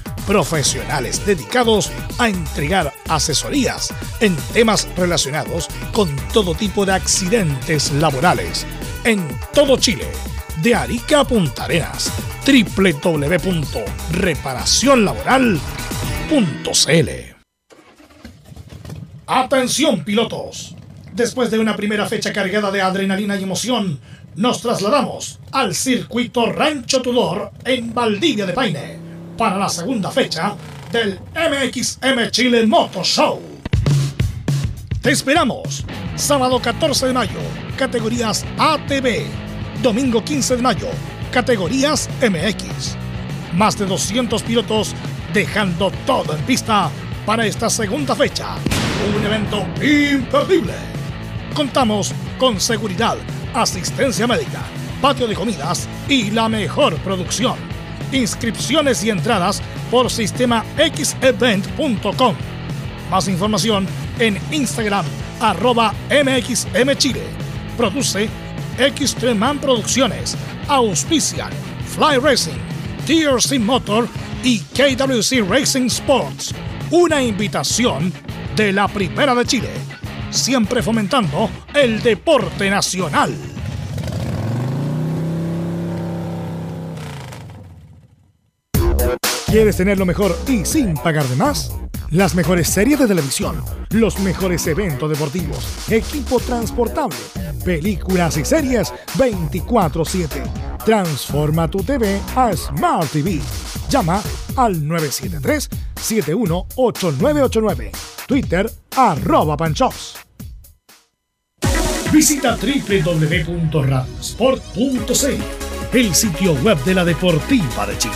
Profesionales dedicados a entregar asesorías en temas relacionados con todo tipo de accidentes laborales. En todo Chile. De Arica a Punta Arenas. www.reparacionlaboral.cl Atención pilotos. Después de una primera fecha cargada de adrenalina y emoción, nos trasladamos al circuito Rancho Tudor en Valdivia de Paine para la segunda fecha del MXM Chile Moto Show. Te esperamos. Sábado 14 de mayo, categorías ATV. Domingo 15 de mayo, categorías MX. Más de 200 pilotos dejando todo en pista para esta segunda fecha. Un evento imperdible. Contamos con seguridad, asistencia médica, patio de comidas y la mejor producción. Inscripciones y entradas por sistema xevent.com. Más información en Instagram arroba mxmchile. Produce Xtreman Producciones. Auspician Fly Racing, TRC Motor y KWC Racing Sports. Una invitación de la Primera de Chile. Siempre fomentando el deporte nacional. ¿Quieres tener lo mejor y sin pagar de más? Las mejores series de televisión, los mejores eventos deportivos, equipo transportable, películas y series 24/7. Transforma tu TV a Smart TV. Llama al 973-718989. Twitter arroba panchops. Visita www.radiosport.cl, el sitio web de la Deportiva de Chile.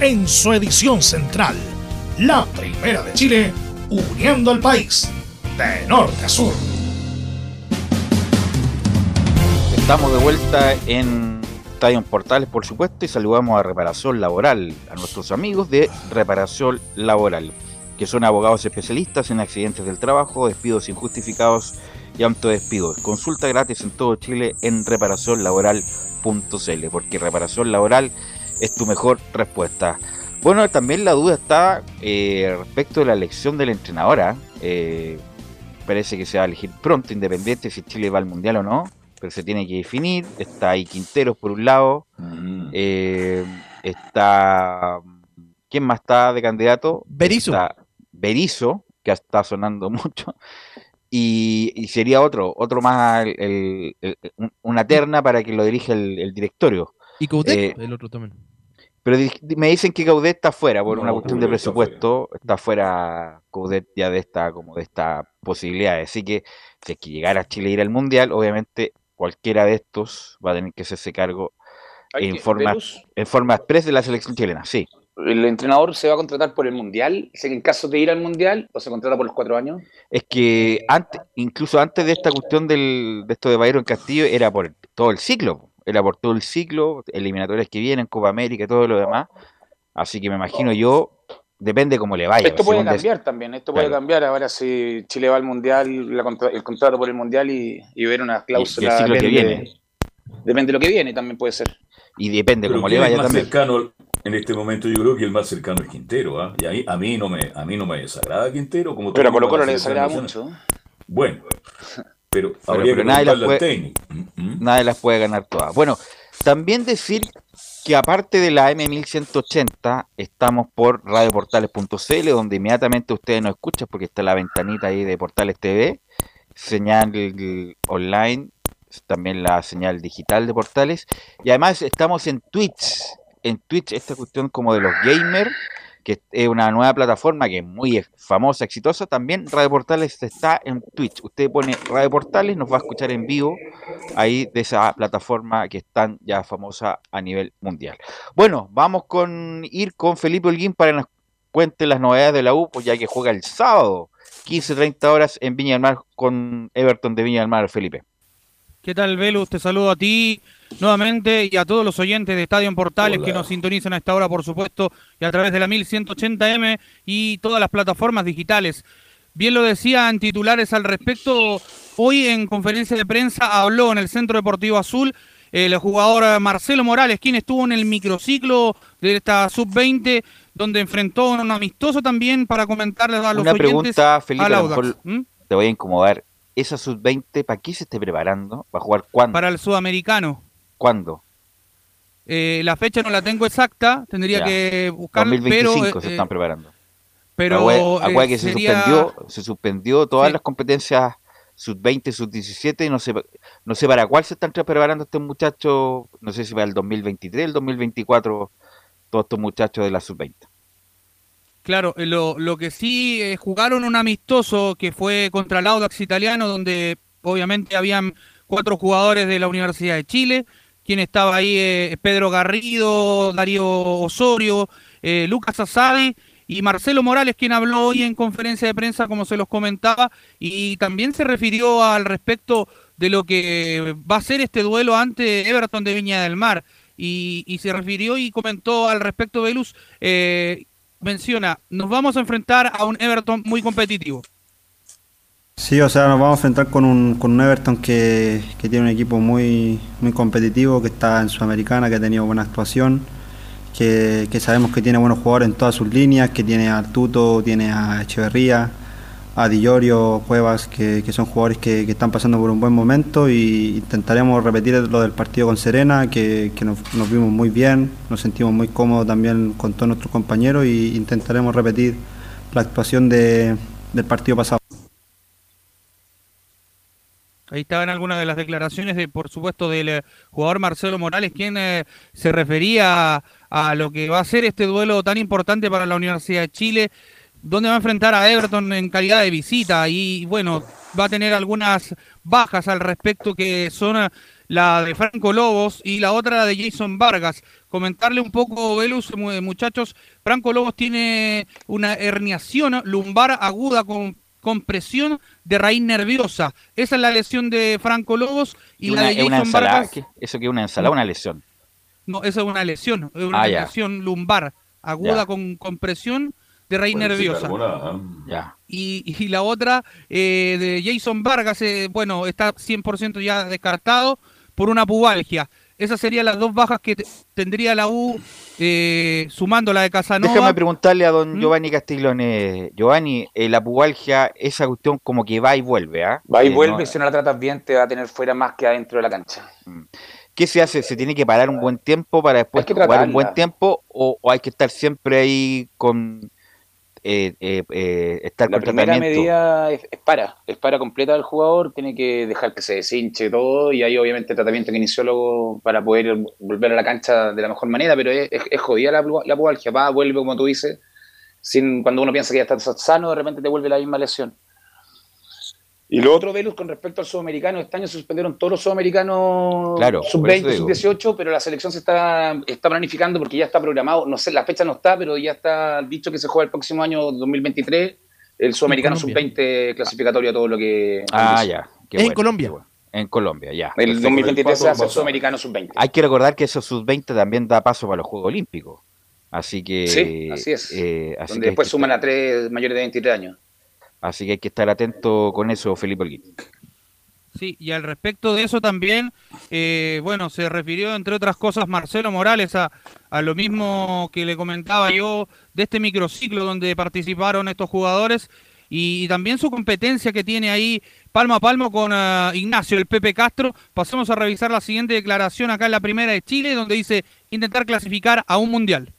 en su edición central. La primera de Chile, uniendo al país de norte a sur. Estamos de vuelta en Estadio Portales, por supuesto, y saludamos a Reparación Laboral, a nuestros amigos de Reparación Laboral, que son abogados especialistas en accidentes del trabajo, despidos injustificados y autodespidos. Consulta gratis en todo Chile en reparacionlaboral.cl, porque reparación laboral es tu mejor respuesta. Bueno, también la duda está eh, respecto de la elección de la entrenadora. Eh, parece que se va a elegir pronto, independiente si Chile va al Mundial o no, pero se tiene que definir. Está ahí Quinteros por un lado, Mm. eh, está... ¿Quién más está de candidato? Berizzo. Está Berizzo, que está sonando mucho. Y, y sería otro, otro más, el- el- el- un- una terna para que lo dirija el, el directorio. Y Coudet, Eh, el otro también. pero di- me dicen que Caudet está fuera por No, una cuestión de Coudet está presupuesto. Está fuera Caudet ya de esta, como de esta posibilidad. Así que si es que llegara a Chile ir al Mundial, obviamente cualquiera de estos va a tener que hacerse cargo en que- forma, Velus, en forma express de la selección chilena. Sí. ¿El entrenador se va a contratar por el Mundial? ¿Es en caso de ir al Mundial o se contrata por los cuatro años? Es que antes, incluso antes de esta cuestión del, de esto de Bayron Castillo, era por todo el ciclo. Era por todo el ciclo, eliminatorias que vienen, Copa América y todo lo demás. Así que me imagino yo, depende cómo le vaya. Esto puede cambiar también, esto puede cambiar ahora si Chile va al Mundial, la contra- el contrato por el Mundial y, y ver una cláusula. y el ciclo que depende- viene. Depende de lo que viene, también puede ser. Y depende Pero cómo le ¿quién es vaya más también. cercano en este momento? Yo creo que el más cercano es Quintero. ¿ah? Y ahí, a mí no me a mí no me desagrada Quintero. Como Pero a Colo Colo le desagrada mucho. Bueno, pero, Pero- pero nadie las puede-. Mm, mm. Nadie las puede ganar todas. Bueno, también decir que aparte de la M1180, estamos por radioportales.cl, donde inmediatamente ustedes nos escuchan, porque está la ventanita ahí de Portales TV, señal online, también la señal digital de Portales, y además estamos en Twitch, en Twitch esta cuestión como de los gamers, que es una nueva plataforma que es muy famosa, exitosa, también Radio Portales está en Twitch. Usted pone Radio Portales, nos va a escuchar en vivo ahí de esa plataforma que es tan ya famosa a nivel mundial. Bueno, vamos con ir con Felipe Holguín para que nos cuente las novedades de la U, pues ya que juega el sábado, 15-30 horas en Viña del Mar con Everton de Viña del Mar, Felipe. ¿Qué tal, Velus? Te saludo a ti nuevamente y a todos los oyentes de Estadio en Portales Hola. que nos sintonizan a esta hora, por supuesto, y a través de la 1180M y todas las plataformas digitales. Bien lo decían titulares al respecto. Hoy en conferencia de prensa habló en el Centro Deportivo Azul el jugador Marcelo Morales, quien estuvo en el microciclo de esta sub-20, donde enfrentó un amistoso también para comentarles a los Una oyentes pregunta, Felipe, a mejor ¿Mm? te voy a incomodar. ¿Esa sub-20 para qué se esté preparando? ¿Para jugar cuándo? Para el sudamericano. ¿Cuándo? Eh, la fecha no la tengo exacta, tendría Ya. que buscarla, 2025 pero, se eh, están preparando. pero acuérdate eh, que se sería- suspendió, se suspendió todas Sí. las competencias sub-20, sub-17 y no sé, no sé para cuál se están preparando estos muchachos, no sé si para el 2023, el 2024, todos estos muchachos de la sub-20. Claro, eh, lo, que sí eh, jugaron un amistoso que fue contra el Audax italiano, donde obviamente habían cuatro jugadores de la Universidad de Chile, quien estaba ahí eh, Pedro Garrido, Darío Osorio, Lucas Asadi y Marcelo Morales, quien habló hoy en conferencia de prensa, como se los comentaba, y también se refirió al respecto de lo que va a ser este duelo ante Everton de Viña del Mar. Y, se refirió y comentó al respecto, Velus, menciona, nos vamos a enfrentar a un Everton muy competitivo. Sí, o sea, nos vamos a enfrentar con un, con un Everton que, que tiene un equipo muy, muy competitivo, que está en Sudamericana, que ha tenido buena actuación, que, que sabemos que tiene buenos jugadores en todas sus líneas, que tiene a Tuto, tiene a Echeverría, a Di Llorio, Cuevas, que, que son jugadores que, que están pasando por un buen momento y intentaremos repetir lo del partido con Serena, que, que nos, nos vimos muy bien, nos sentimos muy cómodos también con todos nuestros compañeros y intentaremos repetir la actuación de- del partido pasado. Ahí estaban algunas de las declaraciones, de, por supuesto, del eh, jugador Marcelo Morales, quien eh, se refería a, a lo que va a ser este duelo tan importante para la Universidad de Chile, donde va a enfrentar a Everton en calidad de visita y, bueno, va a tener algunas bajas al respecto que son eh, la de Franco Lobos y la otra la de Jason Vargas. Comentarle un poco, Velus, mu- muchachos, Franco Lobos tiene una herniación lumbar aguda con compresión de raíz nerviosa. Esa es la lesión de Franco Lobos y, una, la de una Jason ensalada, Vargas. ¿qué? ¿Eso que es una ensalada una lesión? No, esa es una lesión, es una Ah, lesión lumbar aguda con compresión de raíz Parece nerviosa. Y, y la otra eh, de Jason Vargas, eh, bueno, está 100% ya descartado por una pubalgia. esas serían las dos bajas que te- tendría la U, eh, sumando la de Casanova. Déjame preguntarle a don ¿Mm? Giovanni Castiglione. Giovanni, eh, la pubalgia, esa cuestión como que va y vuelve, ¿ah? Va y Eh, vuelve, no- si no la tratas bien, te va a tener fuera más que adentro de la cancha. ¿Qué se hace? ¿Se tiene que parar un buen tiempo para después jugar un buen tiempo? ¿O, o hay que estar siempre ahí con... eh, eh, eh, estar La con primera tratamiento? medida es, es para, es para completa del jugador, tiene que dejar que se deshinche todo y hay obviamente tratamiento kinesiólogo para poder volver a la cancha de la mejor manera, pero es, es, es jodida la, la pubalgia, va, vuelve como tú dices, sin, cuando uno piensa que ya está sano, de repente te vuelve la misma lesión. Y lo otro, Velus, con respecto al sudamericano, este año se suspendieron todos los sudamericanos Claro, por sub-20, eso digo. sub-18, pero la selección se está, está planificando porque ya está programado, no sé, la fecha no está, pero ya está dicho que se juega el próximo año 2023 el sudamericano Colombia. sub-20 clasificatorio a todo lo que... Ah, ya. qué En bueno, Colombia. qué bueno. En Colombia, ya. El perfecto. 2023 se hace el sudamericano sub-20. Hay que recordar que esos sub-20 también da paso para los Juegos Olímpicos. Así que... Sí, así es. eh, así donde que después que suman estar- a tres mayores de 23 años. Así que hay que estar atento con eso, Felipe Olguín. Sí, y al respecto de eso también, eh, bueno, se refirió entre otras cosas Marcelo Morales a, a lo mismo que le comentaba yo de este microciclo donde participaron estos jugadores y, también su competencia que tiene ahí palmo a palmo con ah, Ignacio, el Pepe Castro. Pasemos a revisar la siguiente declaración acá en la primera de Chile, donde dice intentar clasificar a un mundial.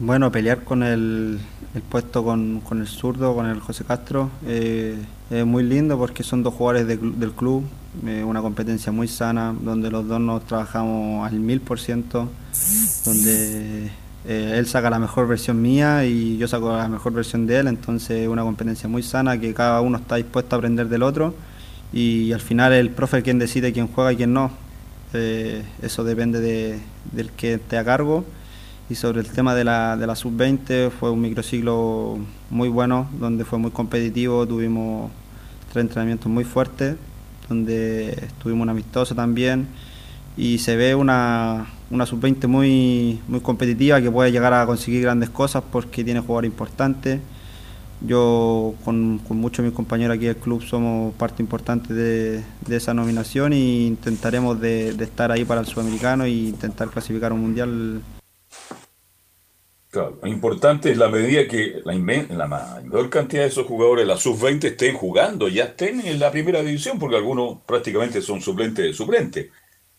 Bueno, pelear con el, el puesto con, con el zurdo, con el José Castro, eh, es muy lindo porque son dos jugadores de del club, eh, una competencia muy sana, donde los dos nos trabajamos al mil por ciento, donde eh, él saca la mejor versión mía y yo saco la mejor versión de él, entonces una competencia muy sana que cada uno está dispuesto a aprender del otro y al final el profe es quien decide quién juega y quién no. Eh, eso depende de, del que esté a cargo. Y sobre el tema de la, de la sub-20 fue un microciclo muy bueno, donde fue muy competitivo, tuvimos tres entrenamientos muy fuertes, donde estuvimos un amistoso también y se ve una, una sub-20 muy, muy competitiva que puede llegar a conseguir grandes cosas porque tiene jugadores importantes. Yo con, con muchos de mis compañeros aquí del club somos parte importante de, de esa nominación e intentaremos de, de estar ahí para el sudamericano e intentar clasificar un mundial Claro, lo importante es la medida que la, la mayor cantidad de esos jugadores, la sub-20, estén jugando, ya estén en la primera división, porque algunos prácticamente son suplentes de suplente.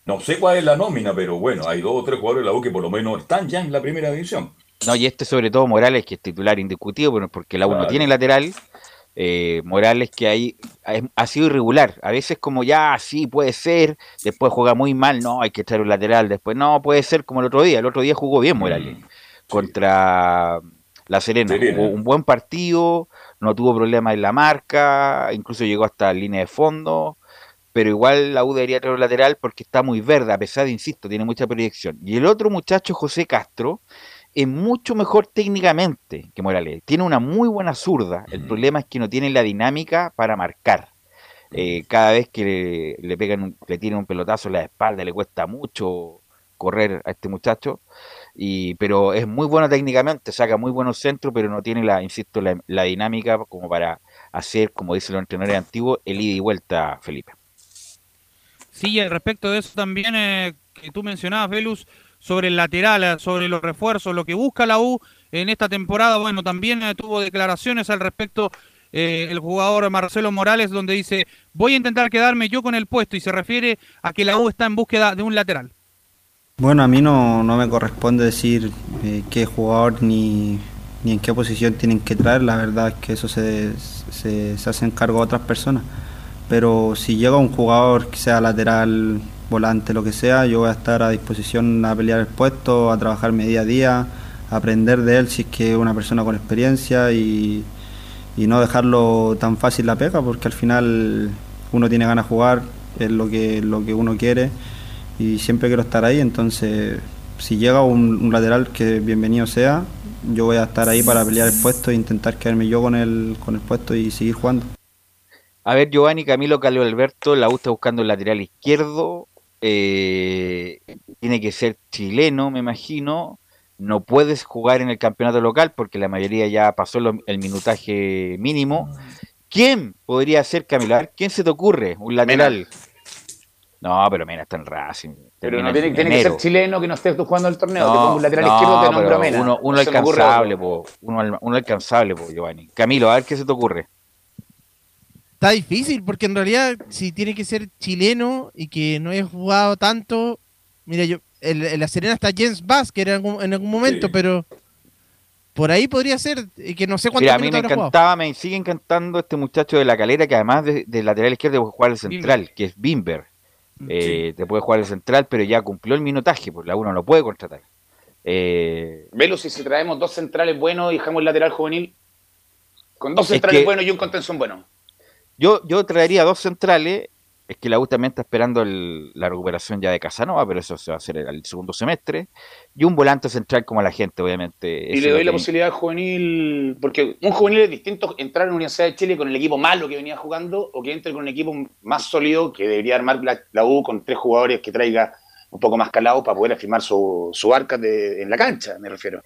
No sé cuál es la nómina, pero bueno, hay dos o tres jugadores de la U que por lo menos están ya en la primera división. No, y este sobre todo Morales, que es titular indiscutido, porque la U no tiene lateral. eh, Morales que ahí ha, sido irregular. A veces como ya, sí, puede ser. Después juega muy mal, no, hay que echar un lateral. Después no, puede ser como el otro día. El otro día jugó bien Morales. Contra La Serena. Serena. Jugó un buen partido, no tuvo problemas en la marca, incluso llegó hasta línea de fondo. Pero igual la U debería traer un lateral porque está muy verde, a pesar de, insisto, tiene mucha proyección. Y el otro muchacho, José Castro, es mucho mejor técnicamente que Morales. Tiene una muy buena zurda. El problema es que no tiene la dinámica para marcar. Eh, cada vez que le, le pegan un- le tiran un pelotazo en la espalda, le cuesta mucho correr a este muchacho. Y, pero es muy bueno técnicamente, saca muy buenos centros, pero no tiene la, insisto, la, dinámica como para hacer, como dicen los entrenadores antiguos, el ida y vuelta, Felipe. Sí, y respecto de eso también eh, que tú mencionabas, Velus, sobre el lateral, eh, sobre los refuerzos, lo que busca la U en esta temporada, bueno, también eh, tuvo declaraciones al respecto eh, el jugador Marcelo Morales, donde dice, voy a intentar quedarme yo con el puesto, y se refiere a que la U está en búsqueda de un lateral. Bueno, a mí no, no me corresponde decir eh, qué jugador ni, ni en qué posición tienen que traer, la verdad es que eso se, se, se hacen cargo otras personas. Pero si llega un jugador que sea lateral, volante, lo que sea, yo voy a estar a disposición a pelear el puesto, a trabajarme día a día, a aprender de él si es que es una persona con experiencia y, y no dejarlo tan fácil la pega, porque al final uno tiene ganas de jugar, es lo que, lo que uno quiere y siempre quiero estar ahí, entonces si llega un, un lateral que bienvenido sea, yo voy a estar ahí para pelear el puesto e intentar quedarme yo con el, con el puesto y seguir jugando. A ver, Giovanni, Camilo, Carlos Alberto, la U está buscando el lateral izquierdo. eh, tiene que ser chileno, me imagino. No puedes jugar en el campeonato local porque la mayoría ya pasó lo- el minutaje mínimo. ¿Quién podría ser, Camilo? ¿quién se te ocurre? Un lateral. No, pero Mena está en Racing. Pero no tiene, en tiene que ser chileno que no esté jugando el torneo. No, te pongo un lateral no, izquierdo, te nombro Mena. Uno, uno alcanzable, po, uno, al- uno alcanzable, po, Giovanni. Camilo, a ver qué se te ocurre. Está difícil porque en realidad si tiene que ser chileno y que no haya jugado tanto, mira yo, en, en la Serena está Jens Bass que era en algún, en algún momento, Sí. pero por ahí podría ser eh, que no sé cuántos Mira, a mí me jugado. encantaba, me sigue encantando este muchacho de la calera que además de, de lateral izquierdo puede jugar el central, que es Bimber. Eh, Te puede jugar el central, pero ya cumplió el minutaje, pues la uno no puede contratar. Eh, Velo, si, si traemos dos centrales buenos y dejamos el lateral juvenil, con dos Es centrales que- buenos y un contención bueno. yo, yo traería dos centrales, es que la U también está esperando el- la recuperación ya de Casanova, pero eso se va a hacer el segundo semestre, y un volante central como la gente, obviamente. Y le doy la que- posibilidad al juvenil, porque un juvenil es distinto entrar en la Universidad de Chile con el equipo malo que venía jugando o que entre con un equipo más sólido que debería armar la, la U con tres jugadores que traiga un poco más calado para poder afirmar su, su arca de- en la cancha, me refiero.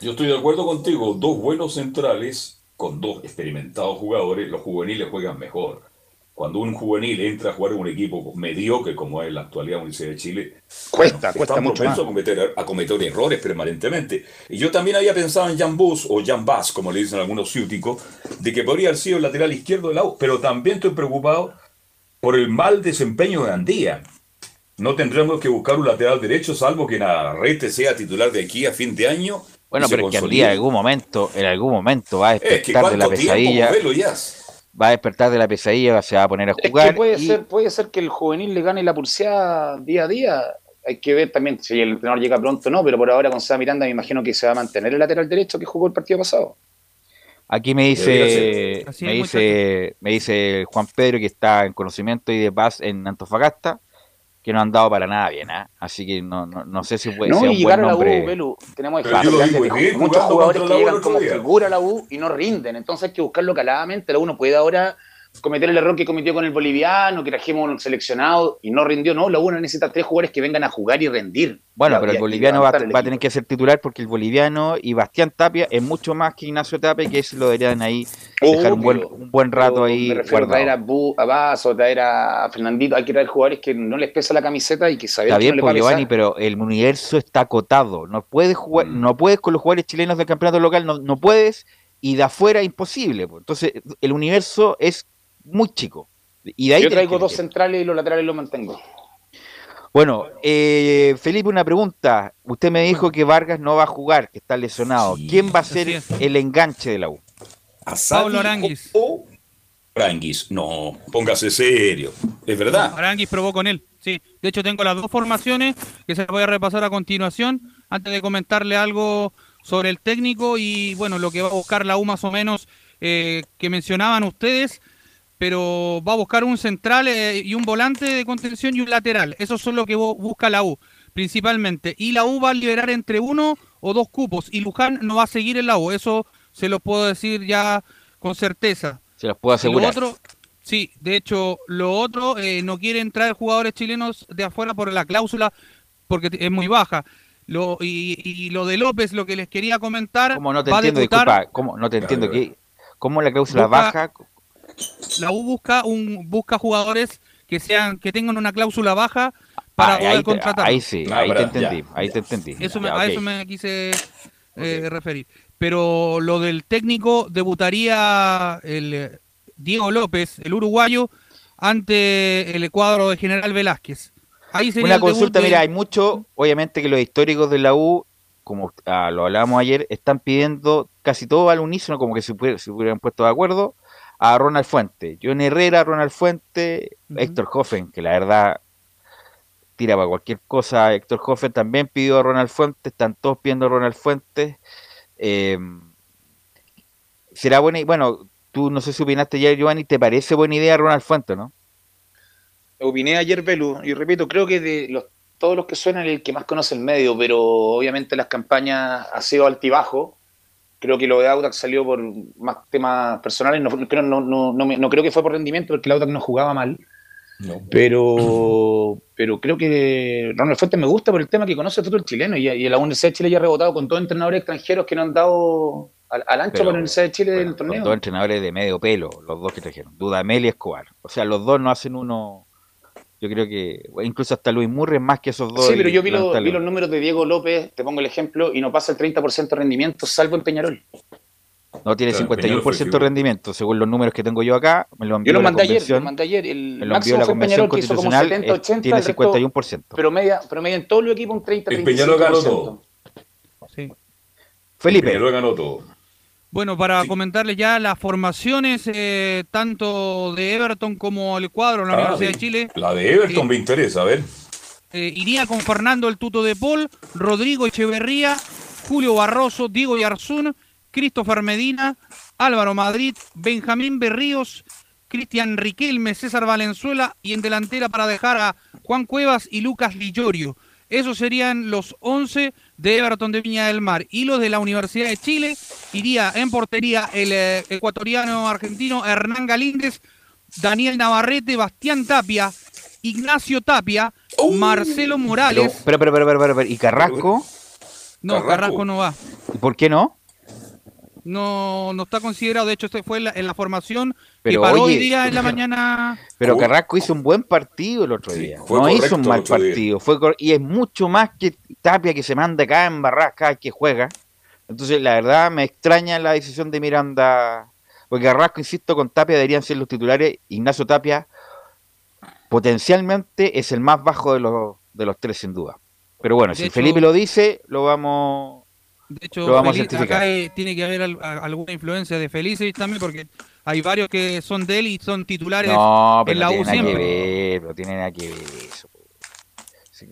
Yo estoy de acuerdo contigo. Dos buenos centrales con dos experimentados jugadores, los juveniles juegan mejor. Cuando un juvenil entra a jugar en un equipo mediocre como es la actualidad Universidad de Chile, Cuesta, bueno, cuesta mucho más. a cometer, a cometer errores permanentemente. Y yo también había pensado en Jan Bus o Jan Bass, como le dicen algunos ciúticos, de que podría haber sido el lateral izquierdo de la U, pero también estoy preocupado por el mal desempeño de Andía. No tendremos que buscar un lateral derecho, salvo que Navarrete sea titular de aquí a fin de año. Bueno, pero es que. Andía en algún momento, en algún momento va a Es que despertar de la tiempo, pesadilla, ya. Va a despertar de la pesadilla, se va a poner a Es jugar. que puede y- ser, puede ser que el juvenil le gane la pulseada día a día. Hay que ver también si el entrenador llega pronto o no, pero por ahora con Seba Miranda me imagino que se va a mantener el lateral derecho que jugó el partido pasado. Aquí me dice, me dice, me dice Juan Pedro que está en conocimiento y de paz en Antofagasta, que no han dado para nada bien, ¿ah? así que no, no, no sé si puede no, ser y un llegar buen a la U, nombre. Belu, tenemos ejemplos muchos jugando jugadores que llegan como figura a la U y no rinden. Entonces hay que buscarlo caladamente. La U no puede ahora cometer el error que cometió con el boliviano, que trajimos un seleccionado y no rindió. No, la U necesita tres jugadores que vengan a jugar y rendir. Bueno, pero el boliviano va, el va a tener que ser titular porque el boliviano y Bastián Tapia es mucho más que Ignacio Tapia, que eso lo deberían ahí dejar un buen, un buen rato pero ahí Me refiero a traer a. Bu, a Vaz o traer a Fernandito. Hay que traer jugadores que no les pesa la camiseta y que saben Está que bien, no pues. Giovanni, pero el universo está acotado. No puedes jugar, Mm. no puedes con los jugadores chilenos del campeonato local, no, no puedes, y de afuera imposible. pues. Entonces, el universo es muy chico. Y de ahí Yo traigo dos centrales y los laterales los mantengo. Bueno, eh, Felipe, una pregunta. Usted me dijo que Vargas no va a jugar, que está lesionado. Sí. ¿Quién va a ser el enganche de la U? Asadi Pablo Aranguis. o Aranguis. No, póngase serio. Es verdad. Aranguis probó con él, sí. De hecho, tengo las dos formaciones que se las voy a repasar a continuación antes de comentarle algo sobre el técnico y, bueno, lo que va a buscar la U más o menos eh, que mencionaban ustedes, pero va a buscar un central eh, y un volante de contención y un lateral. Eso son lo que bu- busca la U, principalmente. Y la U va a liberar entre uno o dos cupos y Luján no va a seguir en la U. Eso se lo puedo decir ya con certeza. Se los puedo Y lo asegurar. otro, sí, de hecho, lo otro, eh, no quieren traer jugadores chilenos de afuera por la cláusula, porque es muy baja. Lo, y, y lo de López, lo que les quería comentar, ¿Cómo no te va a entiendo? Disculpa, ¿cómo no te entiendo? ¿Qué, ¿Cómo la cláusula Busca- baja? La U busca un busca jugadores que sean que tengan una cláusula baja para Ah, poder contratar. ahí sí, Ah, ahí te entendí, ya. ahí te entendí. Eso me- Ya, a eso me quise eh, referir. Pero lo del técnico debutaría el eh, Diego López, el uruguayo, ante el cuadro de General Velázquez. Ahí sería Una consulta, de- mira, hay mucho, obviamente que los históricos de la U, como ah, lo hablábamos ayer, están pidiendo casi todo al unísono, como que se, puede- se hubieran puesto de acuerdo, a Ronald Fuente. John Herrera, Ronald Fuente. Héctor Hoffen, que la verdad tira para cualquier cosa. Héctor Hoffen también pidió a Ronald Fuente, están todos pidiendo a Ronald Fuente. Eh, será buena, y bueno, tú no sé si opinaste ayer, Giovanni, ¿te parece buena idea Ronald Fuente, no? Opiné ayer, Belu, y repito, creo que de los, todos los que suenan el que más conoce el medio, pero obviamente las campañas ha sido altibajo. Creo que lo de Audax salió por más temas personales. No, creo, no, no, no, me- no creo que fue por rendimiento, porque el Audax no jugaba mal. No. Pero, pero creo que Ronald Fuentes me gusta por el tema que conoce el fútbol chileno. Y, y la Universidad de Chile ya ha rebotado con todos entrenadores extranjeros que no han dado al, al ancho para la Universidad de Chile del con torneo. dos entrenadores de medio pelo, los dos que trajeron, Dudamel y Escobar. O sea, los dos no hacen uno Yo creo que incluso hasta Luis Murray más que esos dos. Sí, pero yo vi, lo- lamentablemente. vi los números de Diego López, te pongo el ejemplo, y no pasa el 30% de rendimiento, salvo en Peñarol. No tiene Claro, Peñarol 51% fue de rendimiento, según los números que tengo yo acá. Me lo envió Yo lo mandé ayer, lo mandé ayer. El me lo envió máximo la fue convención Peñarol, que hizo como constitucional. 70, eh, 80, tiene el resto- 51%. Pero media, pero media en todos los equipos un 30, El Peñarol ganó 35%. todo. Felipe. Peñarol ganó todo. Bueno, para comentarles ya las formaciones eh, tanto de Everton como el cuadro de la Ah, Universidad sí. de Chile. La de Everton Eh, me interesa, a ver. eh, iría con Fernando el Tuto de Paul, Rodrigo Echeverría, Julio Barroso, Diego Yarzún, Christopher Medina, Álvaro Madrid, Benjamín Berríos, Cristian Riquelme, César Valenzuela y en delantera para dejar a Juan Cuevas y Lucas Lillorio. Esos serían los 11 de Everton de Viña del Mar. Y los de la Universidad de Chile iría en portería el eh, ecuatoriano argentino Hernán Galíndez, Daniel Navarrete, Bastián Tapia, Ignacio Tapia, Marcelo Pero, Morales. pero, pero, pero, pero, pero, ¿y Carrasco? No, Carrasco. Carrasco no va. ¿Y por qué no? No, no está considerado. De hecho, este fue en la, en la formación Pero, que paró hoy día en la mañana. Pero Carrasco hizo un buen partido el otro día. fue no hizo un mal día. partido. Fue y es mucho más que Tapia que se manda acá en barras cada vez que juega. Entonces, la verdad, me extraña la decisión de Miranda. Porque Carrasco, insisto, con Tapia deberían ser los titulares. Ignacio Tapia potencialmente es el más bajo de los, de los tres, sin duda. Pero bueno, De si hecho- Felipe lo dice, lo vamos, De hecho, lo vamos a certificar. acá eh, tiene que haber al- a- alguna influencia de Felice también, porque hay varios que son de él y son titulares No, pero en la no U tiene nada que siempre. ver, no tiene nada que ver eso.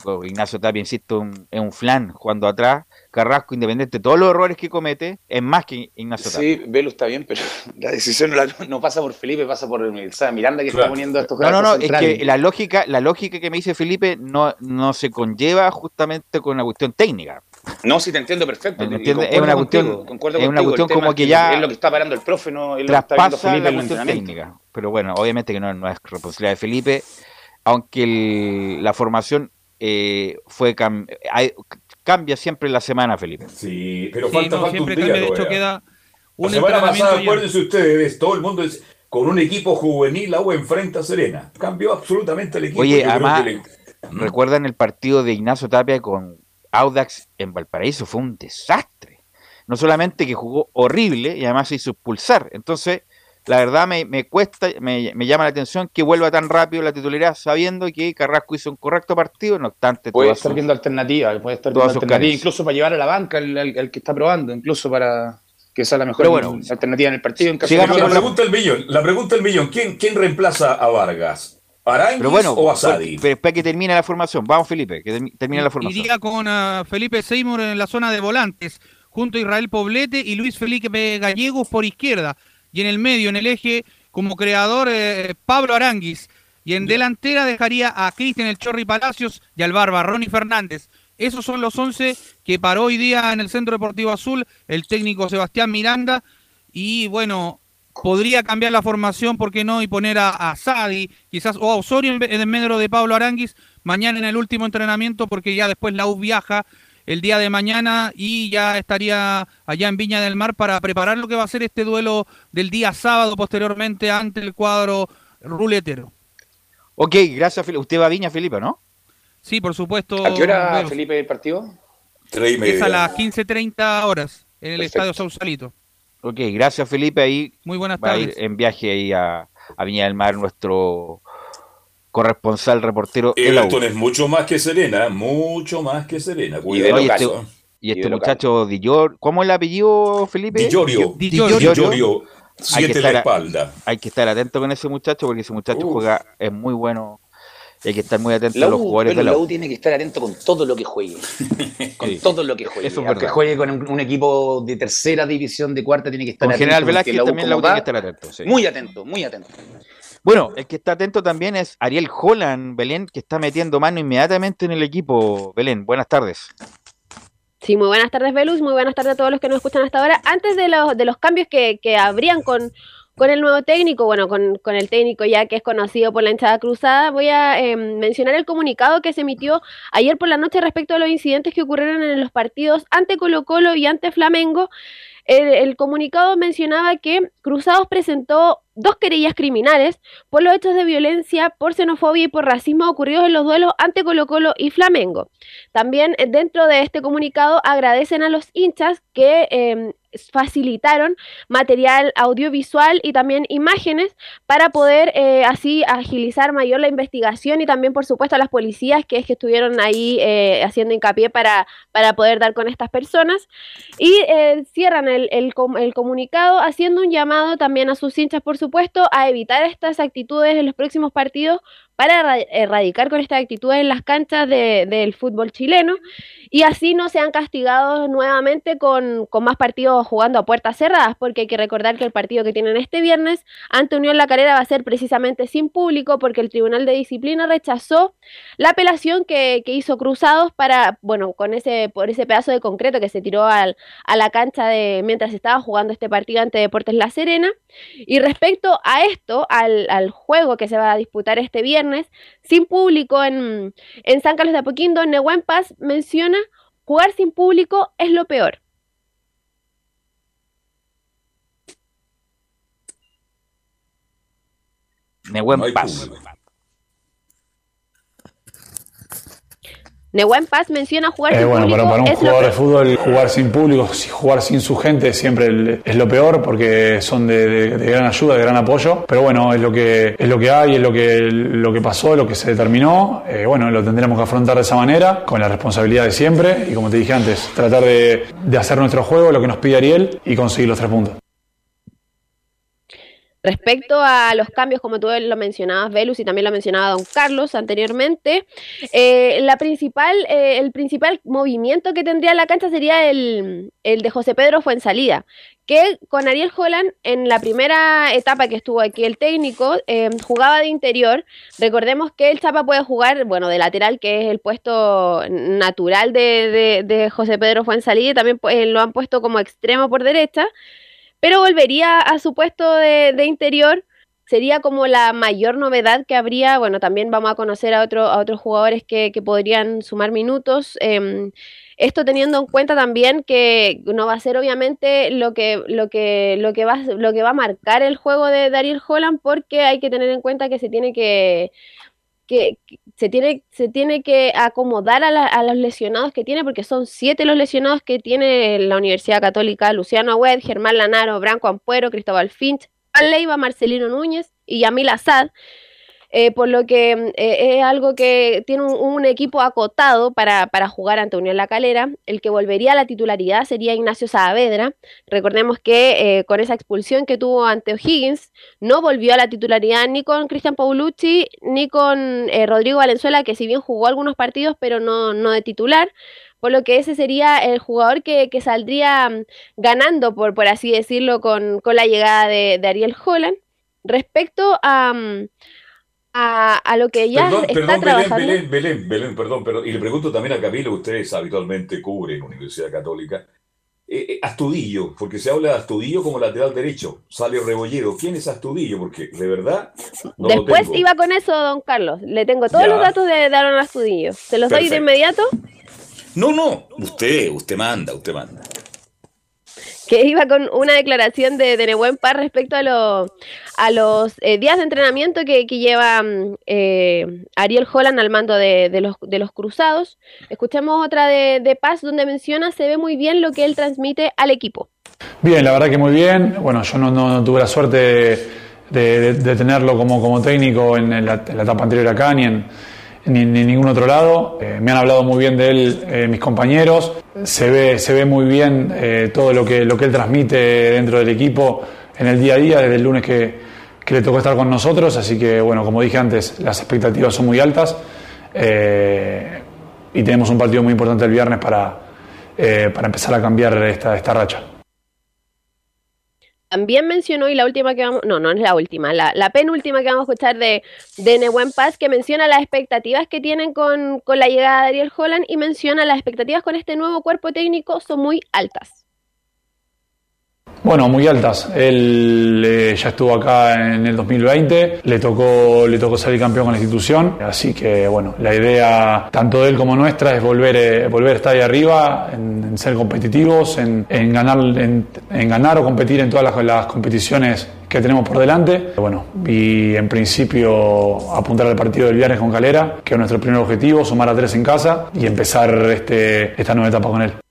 Co- Ignacio Tapia, insisto, un- es un flan jugando atrás. Carrasco, independiente de todos los errores que comete, es más que Ignacio Tapia. Sí, Velo está bien, pero la decisión no, la- no pasa por Felipe, pasa por o sea, Miranda que está poniendo a estos No, no, no, es que la lógica, la lógica que me dice Felipe no, no se conlleva justamente con una cuestión técnica. No, sí te entiendo perfecto. Concuerdo Es una contigo, cuestión- concuerdo es una contigo. Cuestión como que ya Es lo que está parando el profe, no es lo que está viendo Traspasa Felipe la en el cuestión técnica. Pero bueno, obviamente que no, no es responsabilidad de Felipe, aunque el- la formación eh, fue cam- hay- cambia siempre la semana, Felipe. Sí, pero Sí, falta, no, falta siempre un día. cambia, de hecho todavía. queda La un semana entrenamiento pasada, acuérdense ustedes, todo el mundo es con un equipo juvenil, la U enfrenta a Serena. Cambió absolutamente el equipo. Oye, además, le- ¿recuerdan el partido de Ignacio Tapia con Audax en Valparaíso? Fue un desastre. No solamente que jugó horrible y además se hizo expulsar. Entonces, la verdad me, me cuesta, me, me llama la atención que vuelva tan rápido la titularidad sabiendo que Carrasco hizo un correcto partido, no obstante Puede estar sus- viendo alternativas, puede estar viendo alternativas, incluso para llevar a la banca al, al- al que está probando, incluso para que sea la mejor bueno, alternativa en el partido. En caso de la pregunta del millón, la pregunta del millón, ¿quién, quién reemplaza a Vargas? ¿Aranguis Pero bueno, o Asadi? pero espera que termine la formación. Vamos, Felipe, que termi- termine la formación. Iría con ah, Felipe Seymour en la zona de volantes, junto a Israel Poblete y Luis Felipe Gallegos por izquierda. Y en el medio, en el eje, como creador, eh, Pablo Aranguis. Y en delantera dejaría a Cristian El Chorri Palacios y al Barba Ronnie Fernández. Esos son los 11 que paró hoy día en el Centro Deportivo Azul el técnico Sebastián Miranda. Y bueno, podría cambiar la formación, ¿por qué no? Y poner a, a Sadi, quizás, o a Osorio en, medio de Pablo Aranguis, mañana en el último entrenamiento, porque ya después la U viaja el día de mañana y ya estaría allá en Viña del Mar para preparar lo que va a ser este duelo del día sábado posteriormente ante el cuadro ruletero. Ok, gracias, Felipe. Usted va a Viña, Felipe, ¿no? Sí, por supuesto. ¿A qué hora. Felipe, el partido? Es a las 15.30 horas en el Perfecto. Estadio Sausalito. Ok, gracias, Felipe. Ahí Muy buenas va a ir tardes. en viaje ahí a, a Viña del Mar nuestro corresponsal reportero U. Everton es mucho más que Serena, mucho más que Serena. Cuidado. Este, y este muchacho Dillor, ¿cómo es el apellido, Felipe? Di Giorgio. Di Di Giorgio. Giorgio. Hay Siete que en la estar a- espalda. Hay que estar atento con ese muchacho porque ese muchacho Uf. juega, es muy bueno. Y hay que estar muy atento La a los U, jugadores pero de la la U. U tiene que estar atento con todo lo que juegue. Con Sí. todo lo que juegue. Eso es Aunque juegue con un, un equipo de tercera división, de cuarta, tiene que estar Con atento. General Velázquez la U también la U tiene que estar atento. sí. Muy atento, muy atento. Bueno, el que está atento también es Ariel Holland, Belén, que está metiendo mano inmediatamente en el equipo. Belén, buenas tardes. Sí, muy buenas tardes, Velus. Muy buenas tardes a todos los que nos escuchan hasta ahora. Antes de los, de los cambios que, que habrían con, el nuevo técnico, bueno, con, el técnico ya que es conocido por la hinchada cruzada, voy a eh, mencionar el comunicado que se emitió ayer por la noche respecto a los incidentes que ocurrieron en los partidos ante Colo Colo y ante Flamengo. El, comunicado mencionaba que Cruzados presentó dos querellas criminales por los hechos de violencia, por xenofobia y por racismo ocurridos en los duelos ante Colo Colo y Flamengo. También eh, dentro de este comunicado agradecen a los hinchas que eh, facilitaron material audiovisual y también imágenes para poder eh, así agilizar mayor la investigación y también por supuesto a las policías que es que estuvieron ahí eh, haciendo hincapié para, para poder dar con estas personas. Y eh, cierran el, el, el comunicado haciendo un llamado también a sus hinchas por supuesto a evitar estas actitudes en los próximos partidos para erradicar con estas actitudes en las canchas de, del fútbol chileno y así no sean castigados nuevamente con, con, más partidos jugando a puertas cerradas, porque hay que recordar que el partido que tienen este viernes ante Unión La Calera va a ser precisamente sin público, porque el Tribunal de Disciplina rechazó la apelación que, que hizo Cruzados para, bueno, con ese, por ese pedazo de concreto que se tiró al, a la cancha de mientras estaba jugando este partido ante Deportes La Serena. Y respecto a esto, al, al juego que se va a disputar este viernes, sin público en, en San Carlos de Apoquindo, Nehuen Paz menciona jugar sin público es lo peor. Nehuen no Paz. Nehuen Paz menciona jugar eh, sin bueno, público. Bueno, para un es jugador de fútbol, jugar sin público, jugar sin su gente siempre es lo peor porque son de, de, de, gran ayuda, de gran apoyo. Pero bueno, es lo que, es lo que hay, es lo que, lo que pasó, lo que se determinó. Eh, bueno, lo tendremos que afrontar de esa manera, con la responsabilidad de siempre. Y como te dije antes, tratar de, de hacer nuestro juego, lo que nos pide Ariel y conseguir los tres puntos. Respecto a los cambios, como tú lo mencionabas, Velus, y también lo mencionaba Don Carlos anteriormente, eh, la principal, eh, el principal movimiento que tendría la cancha sería el, el de José Pedro Fuensalida, que con Ariel Holland en la primera etapa que estuvo aquí el técnico eh, jugaba de interior. Recordemos que el Chapa puede jugar, bueno, de lateral, que es el puesto natural de, de, de José Pedro Fuensalida, también pues, lo han puesto como extremo por derecha pero volvería a su puesto de, interior. Sería como la mayor novedad que habría. Bueno, también vamos a conocer a, otro, a otros jugadores que, que podrían sumar minutos. Eh, esto teniendo en cuenta también que no va a ser obviamente lo que, lo que, lo que, va, lo que va a marcar el juego de Dariel Holland, porque hay que tener en cuenta que se tiene que que, se, tiene, se tiene que acomodar a, a, los lesionados que tiene, porque son siete los lesionados que tiene la Universidad Católica, Luciano Agüed, Germán Lanaro, Branco Ampuero, Cristóbal Finch, Leiva, Marcelino Núñez y Yamil Azad. Eh, por lo que eh, es algo que tiene un, equipo acotado para, para, jugar ante Unión La Calera. El que volvería a la titularidad sería Ignacio Saavedra. Recordemos que eh, con esa expulsión que tuvo ante O'Higgins, no volvió a la titularidad ni con Cristian Paulucci ni con Rodrigo Valenzuela, que si bien jugó algunos partidos, pero no, no de titular por lo que ese sería el jugador que, que saldría um, ganando, por, por así decirlo, con, con la llegada de, de, Ariel Holland. Respecto a, um, a, a, lo que ya perdón, está perdón, trabajando. Belén, Belén, Belén, perdón, perdón, y le pregunto también a Camilo, ustedes habitualmente cubren Universidad Católica. Eh, eh, Astudillo, porque se habla de Astudillo como lateral derecho, sale Rebolledo. ¿Quién es Astudillo? Porque de verdad. No Después iba con eso, don Carlos. Le tengo todos ya. los datos de Aaron Astudillo. ¿Se los Perfecto. doy de inmediato? No, no, usted, usted manda, usted manda. Que iba con una declaración de, de Paz respecto a, a los eh, días de entrenamiento que, que lleva eh, Ariel Holland al mando de, de, los, de los cruzados. Escuchemos otra de, de Paz donde menciona se ve muy bien lo que él transmite al equipo. Bien, la verdad que muy bien. Bueno, yo no, no, tuve la suerte de, tenerlo como, como técnico en, en, la, en, la, etapa anterior acá, ni en, ni en ningún otro lado. Eh, me han hablado muy bien de él eh, mis compañeros. Se ve, se ve muy bien eh, todo lo que, lo que él transmite dentro del equipo en el día a día, desde el lunes que, que le tocó estar con nosotros. Así que, bueno, como dije antes, las expectativas son muy altas. Y tenemos un partido muy importante el viernes para, para empezar a cambiar esta, esta racha también mencionó, y la última que vamos, no, no es la última, la, penúltima que vamos a escuchar de, de Nehuen Paz, que menciona las expectativas que tienen con, con, la llegada de Ariel Holland y menciona las expectativas con este nuevo cuerpo técnico son muy altas. Bueno, muy altas. Él eh, ya estuvo acá en el 2020, le tocó, le tocó salir campeón con la institución, así que bueno, la idea tanto de él como nuestra es volver, eh, volver a estar ahí arriba, en, ser competitivos, en, ganar, en, en ganar o competir en todas las, las competiciones que tenemos por delante. Bueno, y en principio apuntar al partido del viernes con Calera, que es nuestro primer objetivo, sumar a tres en casa y empezar este, esta nueva etapa con él.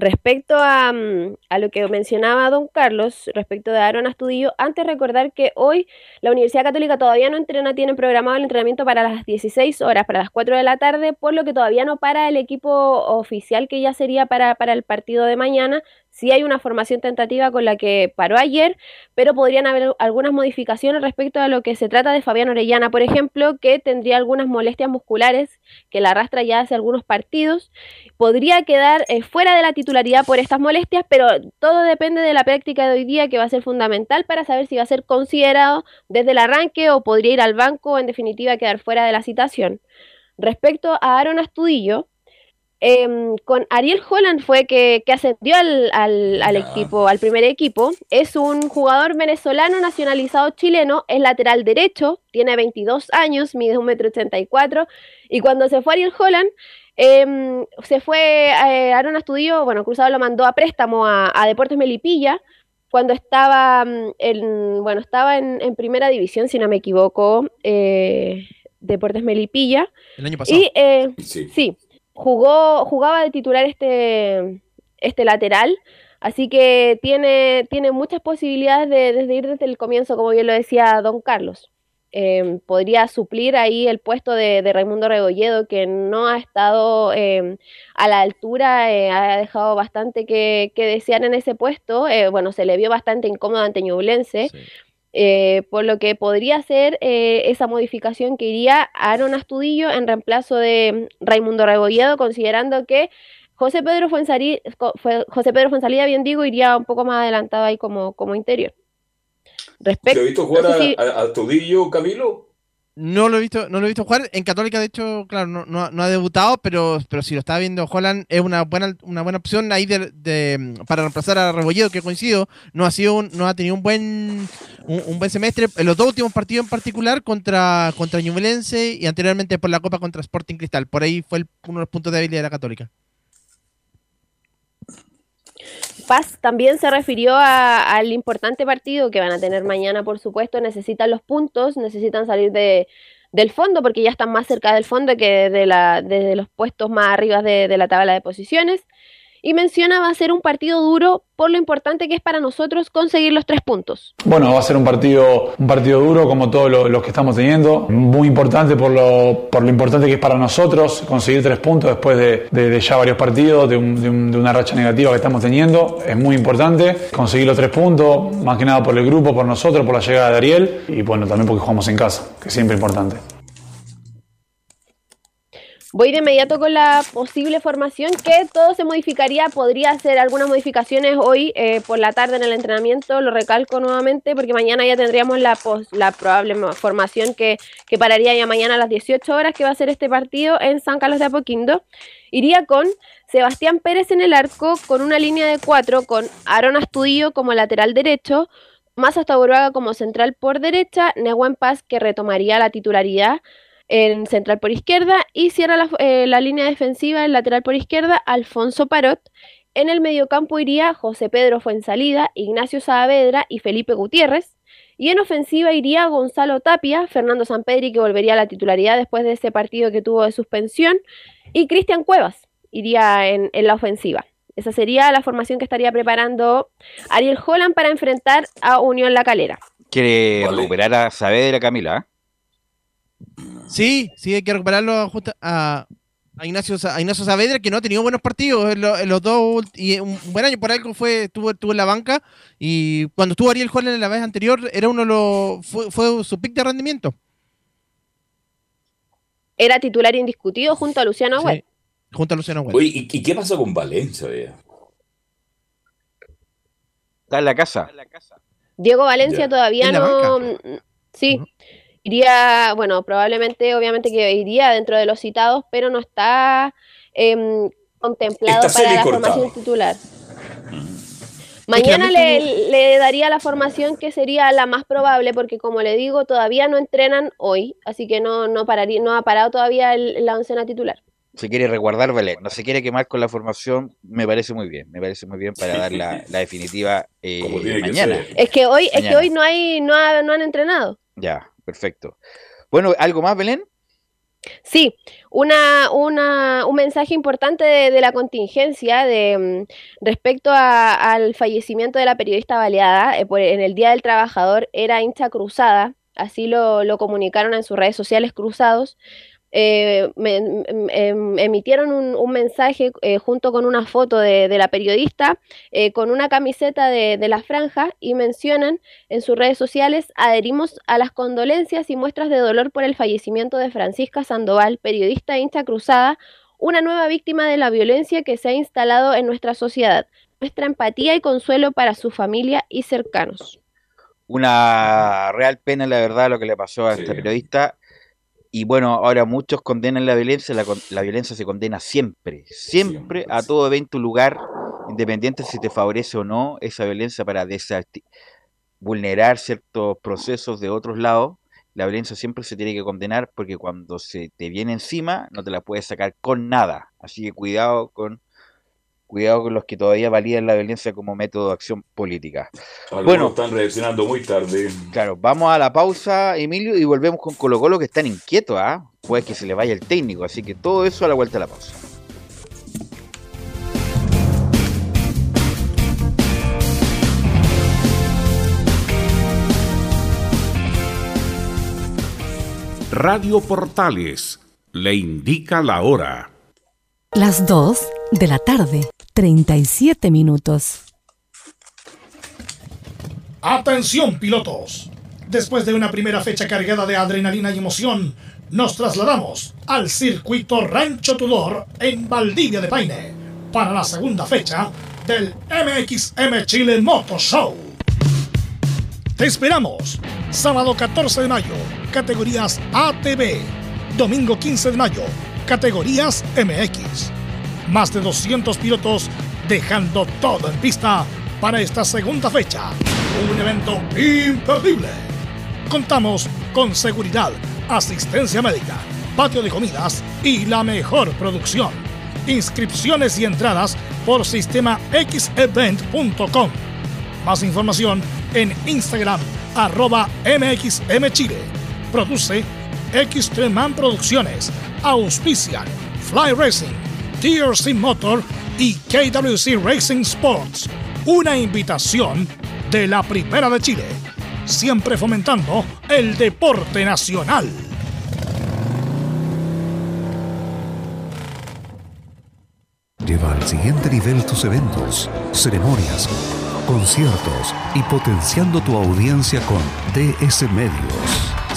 Respecto a, mm, a lo que mencionaba don Carlos, respecto de Aaron Astudillo, antes recordar que hoy la Universidad Católica todavía no entrena, tiene programado el entrenamiento para las 16 horas, para las 4 de la tarde, por lo que todavía no para el equipo oficial que ya sería para, para el partido de mañana. Sí hay una formación tentativa con la que paró ayer, pero podrían haber algunas modificaciones respecto a lo que se trata de Fabián Orellana, por ejemplo, que tendría algunas molestias musculares que la arrastra ya hace algunos partidos. Podría quedar eh, fuera de la titularidad por estas molestias, pero todo depende de la práctica de hoy día, que va a ser fundamental para saber si va a ser considerado desde el arranque o podría ir al banco o en definitiva quedar fuera de la citación. Respecto a Aaron Astudillo, Em, con Ariel Holland fue que, que ascendió al, al, al equipo, al primer equipo. Es un jugador venezolano nacionalizado chileno, es lateral derecho, tiene 22 años, mide 1,84m. Y cuando se fue Ariel Holland, em, se fue eh, Aaron Astudillo, bueno, Cruzado lo mandó a préstamo a, a Deportes Melipilla. Cuando estaba mm, en, bueno, estaba en, en, primera división, si no me equivoco, eh, Deportes Melipilla. El año pasado. Y, eh, sí. sí jugó, jugaba de titular este, este lateral, así que tiene, tiene muchas posibilidades de, de, ir desde el comienzo, como bien lo decía don Carlos. Eh, podría suplir ahí el puesto de, de, Raimundo Rebolledo, que no ha estado eh, a la altura, eh, ha dejado bastante que, que, desear en ese puesto. Eh, bueno, se le vio bastante incómodo ante Ñublense. Sí. Eh, por lo que podría ser eh, esa modificación que iría a Aaron Astudillo en reemplazo de Raimundo Rebolledo, considerando que José Pedro Fuensalida, José Pedro Fuensalida, bien digo, iría un poco más adelantado ahí como, como interior. Respecto, ¿Te has visto jugar no sé si... a, a Astudillo, Camilo? No lo he visto, no lo he visto jugar. En Católica, de hecho, claro, no, no, ha debutado, pero, pero si lo está viendo Holland, es una buena, una buena opción ahí de, de para reemplazar a Rebolledo, que coincido, no ha sido un, no ha tenido un buen un, un, buen semestre. En los dos últimos partidos en particular, contra, contra Ñublense y anteriormente por la Copa contra Sporting Cristal. Por ahí fue el, uno de los puntos débiles de la Católica. Paz también se refirió a, al importante partido que van a tener mañana, por supuesto. Necesitan los puntos, necesitan salir de, del fondo porque ya están más cerca del fondo que de, la, los puestos más arriba de la tabla de posiciones y menciona va a ser un partido duro por lo importante que es para nosotros conseguir los tres puntos. Bueno, va a ser un partido, un partido duro como todos los lo que estamos teniendo, muy importante por lo, por lo importante que es para nosotros conseguir tres puntos después de, de, de ya varios partidos, de, un, de, un, de, una racha negativa que estamos teniendo, es muy importante conseguir los tres puntos, más que nada por el grupo, por nosotros, por la llegada de Ariel y bueno, también porque jugamos en casa, que es siempre importante. Voy de inmediato con la posible formación, que todo se modificaría, podría hacer algunas modificaciones hoy eh, por la tarde en el entrenamiento, lo recalco nuevamente, porque mañana ya tendríamos la, pos, la probable formación que, que, pararía ya mañana a las 18 horas, que va a ser este partido en San Carlos de Apoquindo. Iría con Sebastián Pérez en el arco, con una línea de cuatro, con Aaron Astudillo como lateral derecho, más hasta Uruaga como central por derecha, Nehuen Paz que retomaría la titularidad en central por izquierda y cierra la, eh, la línea defensiva en lateral por izquierda Alfonso Parot. En el mediocampo iría José Pedro Fuensalida, Ignacio Saavedra y Felipe Gutiérrez. Y en ofensiva iría Gonzalo Tapia, Fernando Sampedri, que volvería a la titularidad después de ese partido que tuvo de suspensión, y Cristian Cuevas iría en, en, la ofensiva. Esa sería la formación que estaría preparando Ariel Holland para enfrentar a Unión La Calera. Quiere recuperar a Saavedra, Camila. Sí, sí, hay que recuperarlo justo a, a, Ignacio, a Ignacio Saavedra, que no ha tenido buenos partidos en, lo, en, los dos, y un buen año por algo fue, estuvo, estuvo en la banca, y cuando estuvo Ariel Holland en la vez anterior, era uno de los, fue, fue su pick de rendimiento. Era titular indiscutido junto a Luciano. Sí, junto a Luciano Agüed. Oye, ¿y, ¿y, qué pasa con Valencia? Está en la casa. Diego Valencia ya. todavía no... Sí, uh -huh iría, bueno, probablemente, obviamente que iría dentro de los citados, pero no está eh, contemplado está para la formación titular. Mañana le, le daría la formación que sería la más probable, porque como le digo, todavía no entrenan hoy, así que no, no, pararía, no ha parado todavía el- la oncena titular. Se quiere resguardar Belén, no se quiere quemar con la formación, me parece muy bien, me parece muy bien para dar la, la definitiva eh, que mañana. Es que hoy, es que hoy no hay, no, ha- no han entrenado. Ya, perfecto. Bueno, ¿algo más, Belén? Sí, una, una, un mensaje importante de, de la contingencia de, mm, respecto al fallecimiento de la periodista baleada eh, en el Día del Trabajador, era hincha cruzada, así lo, lo comunicaron en sus redes sociales cruzados. Eh, me- em- em- emitieron un, un mensaje eh, junto con una foto de, de la periodista eh, con una camiseta de, de la franja y mencionan en sus redes sociales, adherimos a las condolencias y muestras de dolor por el fallecimiento de Francisca Sandoval, periodista e hincha cruzada, una nueva víctima de la violencia que se ha instalado en nuestra sociedad. Nuestra empatía y consuelo para su familia y cercanos. Una real pena, la verdad, lo que le pasó a esta periodista. Y bueno, ahora muchos condenan la violencia, la, la violencia se condena siempre, siempre a todo evento, lugar, independiente si te favorece o no esa violencia para vulnerar ciertos procesos de otros lados. La violencia siempre se tiene que condenar porque cuando se te viene encima no te la puedes sacar con nada. Así que cuidado con cuidado con los que todavía validan la violencia como método de acción política. Algunos Bueno, están reaccionando muy tarde. Claro, vamos a la pausa, Emilio, y volvemos con Colo Colo que están inquietos, ¿ah? Puede que se le vaya el técnico, así que todo eso a la vuelta de la pausa. Radio Portales le indica la hora. Las 2 de la tarde, 37 minutos. Atención pilotos. Después de una primera fecha cargada de adrenalina y emoción, nos trasladamos al circuito Rancho Tudor en Valdivia de Paine para la segunda fecha del MXM Chile Moto Show. Te esperamos. Sábado 14 de mayo, categorías ATV. Domingo 15 de mayo, categorías MX. Más de 200 pilotos dejando todo en pista para esta segunda fecha. Un evento imperdible. Contamos con seguridad, asistencia médica, patio de comidas y la mejor producción. Inscripciones y entradas por sistema xevent.com. Más información en Instagram, arroba MXMChile. Produce Xtreman Producciones. Auspician Fly Racing, TRC Motor y KWC Racing Sports. Una invitación de la Primera de Chile. Siempre fomentando el deporte nacional. Lleva al siguiente nivel tus eventos, ceremonias, conciertos y potenciando tu audiencia con DS Medios.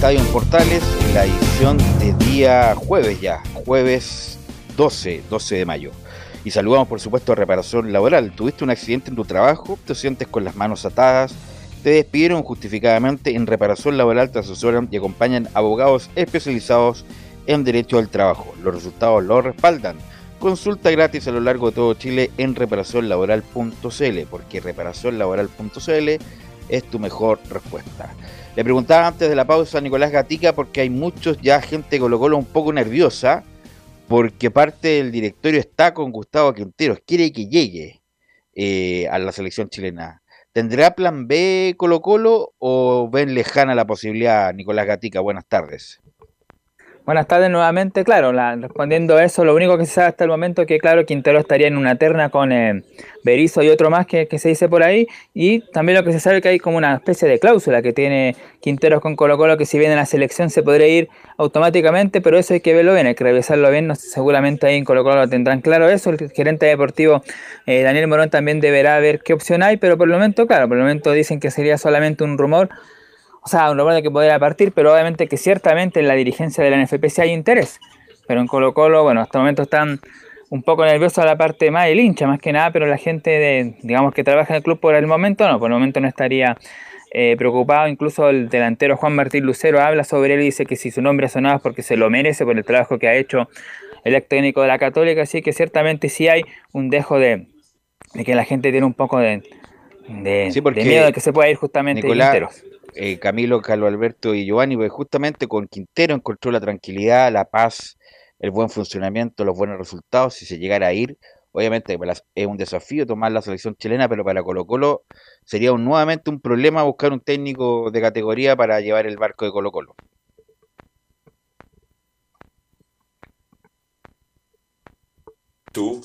Estadio en Portales, la edición de día jueves ya, jueves 12, 12 de mayo. Y saludamos por supuesto a Reparación Laboral. Tuviste un accidente en tu trabajo, te sientes con las manos atadas, te despidieron justificadamente en Reparación Laboral, te asesoran y acompañan abogados especializados en derecho al trabajo. Los resultados lo respaldan. Consulta gratis a lo largo de todo Chile en reparacionlaboral.cl, porque reparacionlaboral.cl es tu mejor respuesta. Le preguntaba antes de la pausa a Nicolás Gatica porque hay muchos ya gente Colo Colo un poco nerviosa porque parte del directorio está con Gustavo Quinteros, quiere que llegue eh, a la selección chilena. ¿Tendrá plan B Colo Colo o ven lejana la posibilidad, Nicolás Gatica? Buenas tardes. Buenas tardes nuevamente, claro, la- respondiendo a eso, lo único que se sabe hasta el momento es que, claro, Quintero estaría en una terna con eh, Berizzo y otro más que, se dice por ahí, y también lo que se sabe es que hay como una especie de cláusula que tiene Quinteros con Colo Colo, que si viene la selección se podría ir automáticamente, pero eso hay que verlo bien, hay que revisarlo bien, seguramente ahí en Colo Colo lo tendrán claro eso, el gerente deportivo eh, Daniel Morón también deberá ver qué opción hay, pero por el momento, claro, por el momento dicen que sería solamente un rumor, o sea, un de que podría partir, pero obviamente que ciertamente en la dirigencia de la NFP sí hay interés. Pero en Colo Colo, bueno, hasta el momento están un poco nerviosos la parte más del hincha, más que nada, pero la gente de, digamos que trabaja en el club por el momento, no, por el momento no estaría eh, preocupado. Incluso el delantero Juan Martín Lucero habla sobre él y dice que si su nombre ha sonado es porque se lo merece por el trabajo que ha hecho el ex técnico de la Católica, así que ciertamente sí hay un dejo de, de que la gente tiene un poco de, de, Sí, porque de miedo de que se pueda ir justamente Nicolás. Eh, Camilo, Carlos Alberto y Giovanni, pues justamente con Quintero encontró la tranquilidad, la paz, el buen funcionamiento, los buenos resultados. Si se llegara a ir, obviamente las- es un desafío tomar la selección chilena, pero para Colo Colo sería nuevamente un problema buscar un técnico de categoría para llevar el barco de Colo Colo. tú,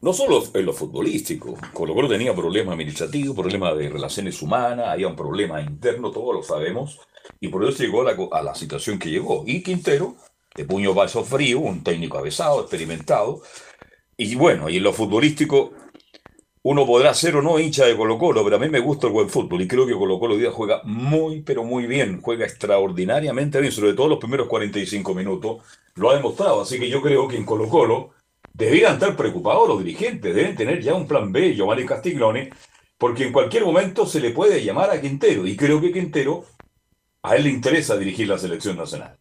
no solo en lo futbolístico, Colo Colo tenía problemas administrativos, problemas de relaciones humanas, había un problema interno, todos lo sabemos, y por eso llegó a la, situación que llegó. Y Quintero, de puño vaso frío, un técnico avesado, experimentado, y bueno, y en lo futbolístico, uno podrá ser o no hincha de Colo Colo, pero a mí me gusta el buen fútbol y creo que Colo Colo hoy juega muy, pero muy bien, juega extraordinariamente bien, sobre todo los primeros 45 minutos, lo ha demostrado, así que yo creo que en Colo Colo debieran estar preocupados los dirigentes, deben tener ya un plan B, Giovanni Castiglione, porque en cualquier momento se le puede llamar a Quintero, y creo que Quintero, a él le interesa dirigir la selección nacional.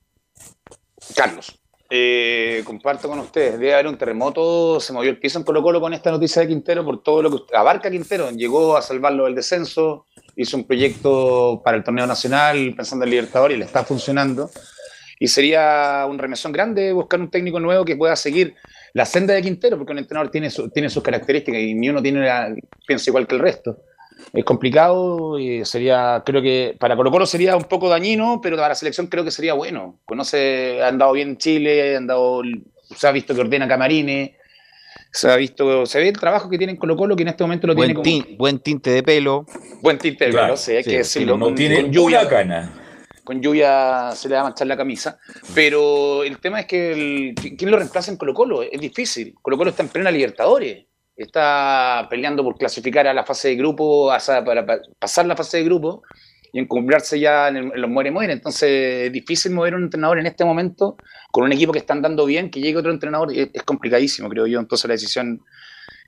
Carlos. Eh, comparto con ustedes, debe haber un terremoto, se movió el piso en Colo Colo con esta noticia de Quintero por todo lo que abarca Quintero, llegó a salvarlo del descenso, hizo un proyecto para el torneo nacional pensando en Libertadores y le está funcionando, y sería un remesón grande buscar un técnico nuevo que pueda seguir la senda de Quintero, porque un entrenador tiene, su- tiene sus características y ni uno tiene la, piensa igual que el resto. Es complicado y sería, creo que para Colo Colo sería un poco dañino, pero para la selección creo que sería bueno. Conoce, ha andado bien en Chile, ha andado, se ha visto que ordena camarines, se ha visto, se ve el trabajo que tiene en Colo Colo, que en este momento lo Buen, tiene como buen tinte de pelo. buen tinte de Claro, pelo, sí, hay sí, que decirlo. no con- tiene con lluvia, una cana. Con lluvia se le va a manchar la camisa. Pero el tema es que el- ¿quién lo reemplaza en Colo Colo? Es difícil. Colo Colo está en plena Libertadores. Está peleando por clasificar a la fase de grupo, para pa- pasar la fase de grupo y encumbrarse ya en, los muere-muere. Entonces es difícil mover un entrenador en este momento con un equipo que está andando bien, que llegue otro entrenador. Es, complicadísimo, creo yo. Entonces la decisión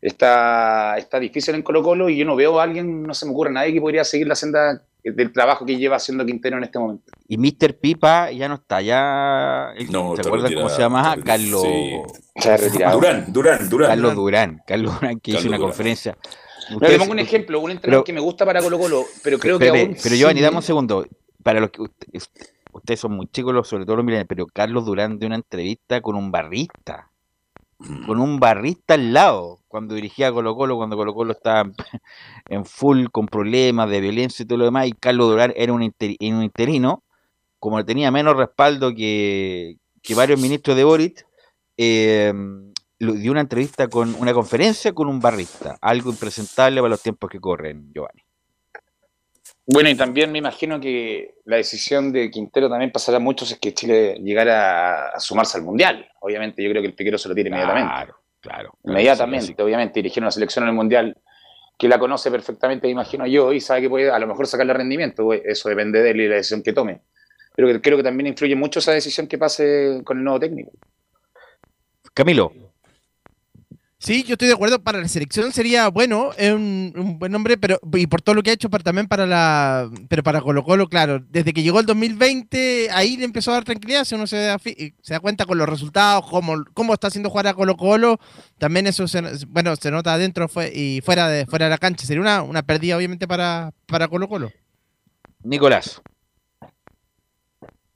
está, está difícil en Colo Colo y yo no veo a alguien, no se me ocurre nadie que podría seguir la senda del trabajo que lleva haciendo Quintero en este momento. Y Mr. Pipa ya no está, ya. No, ¿Te está acuerdas cómo se llama? está Carlos. retirado, Se ha retirado. Durán, Durán, Durán. Carlos Durán. Carlos Durán, que hizo una Durán. conferencia. No, Ustedes- le pongo un ejemplo, un entrenador pero- que me gusta para Colo Colo, pero creo que aún pero Giovanni, sigue- dame un segundo. Para los que usted- est- ustedes son muy chicos, los- sobre todo los millennials, pero Carlos Durán de una entrevista con un barrista. Con un barrista al lado, cuando dirigía a Colo Colo, cuando Colo Colo estaba en- full con problemas de violencia y todo lo demás, y Carlos Durán era un, inter- un interino, como tenía menos respaldo que, que varios ministros de Boric, eh, lo- dio una entrevista con una conferencia con un barrista, algo impresentable para los tiempos que corren, Giovanni. Bueno, y también me imagino que la decisión de Quintero también pasará mucho si es que Chile llegara a, a sumarse al Mundial. Obviamente, yo creo que el Piquero se lo tira inmediatamente. Claro, claro. Inmediatamente, obviamente, dirigir una selección en el Mundial que la conoce perfectamente, me imagino yo, y sabe que puede a lo mejor sacarle rendimiento. güey, Eso depende de él y la decisión que tome. Pero creo que también influye mucho esa decisión que pase con el nuevo técnico. Camilo. Sí, yo estoy de acuerdo. Para la selección sería bueno, es un, un buen nombre, pero y por todo lo que ha hecho, para, también para la, pero para Colo Colo, claro. Desde que llegó el 2020, ahí le empezó a dar tranquilidad. Si uno se da, fi- se da cuenta con los resultados, cómo, cómo está haciendo jugar a Colo Colo, también eso se, bueno, se nota adentro fue, y fuera de fuera de la cancha. Sería una, una pérdida, obviamente, para, para Colo Colo. Nicolás.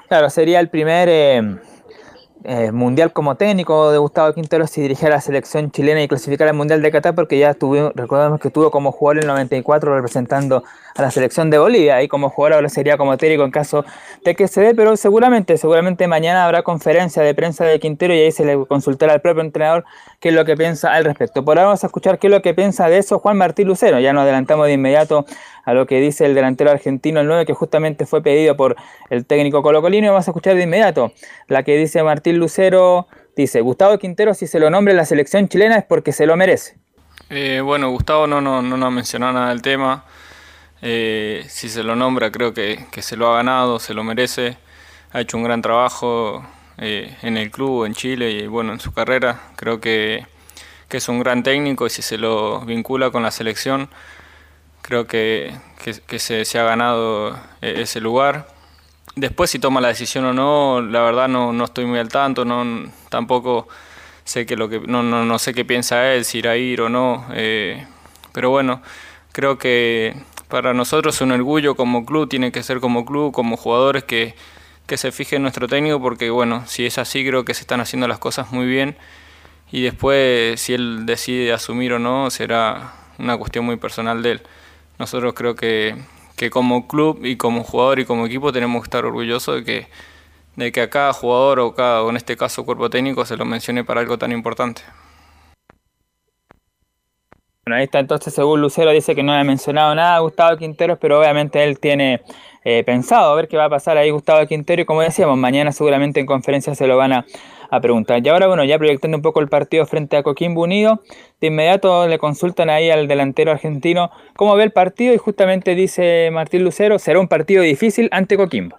Claro, sería el primer eh, eh, mundial como técnico de Gustavo Quintero si dirigiera a la selección chilena y clasificara al Mundial de Qatar, porque ya tuvo, recordemos que estuvo como jugador en el 94 representando a la selección de Bolivia y como jugador ahora sería como técnico en caso de que se dé, pero seguramente, seguramente mañana habrá conferencia de prensa de Quintero y ahí se le consultará al propio entrenador qué es lo que piensa al respecto. Por ahora vamos a escuchar qué es lo que piensa de eso Juan Martín Lucero, ya nos adelantamos de inmediato a lo que dice el delantero argentino, el 9, que justamente fue pedido por el técnico colocolino. Vamos a escuchar de inmediato la que dice Martín Lucero. Dice, Gustavo Quintero, si se lo nombra en la selección chilena es porque se lo merece. Eh, bueno, Gustavo no, no, no nos mencionó nada del tema. Eh, si se lo nombra, creo que, que se lo ha ganado, se lo merece. Ha hecho un gran trabajo eh, en el club, en Chile y bueno, en su carrera. Creo que, que es un gran técnico y si se lo vincula con la selección, creo que, que- se, se ha ganado eh, ese lugar. Después si toma la decisión o no, la verdad no, no estoy muy al tanto, no, tampoco sé que lo que no, no, no sé qué piensa él, si irá a ir o no. eh, pero bueno, creo que para nosotros es un orgullo como club, tiene que ser como club, como jugadores que, que se fije en nuestro técnico, porque bueno, si es así creo que se están haciendo las cosas muy bien. Y después si él decide asumir o no, será una cuestión muy personal de él. Nosotros creo que, que como club y como jugador y como equipo tenemos que estar orgullosos de que, de que a cada jugador o, cada, o en este caso cuerpo técnico se lo mencione para algo tan importante. Bueno, ahí está entonces, según Lucero, dice que no ha mencionado nada a Gustavo Quinteros, pero obviamente él tiene eh, pensado a ver qué va a pasar ahí Gustavo Quintero y como decíamos, mañana seguramente en conferencia se lo van a, a preguntar. Y ahora, bueno, ya proyectando un poco el partido frente a Coquimbo Unido, de inmediato le consultan ahí al delantero argentino cómo ve el partido y justamente dice Martín Lucero, será un partido difícil ante Coquimbo.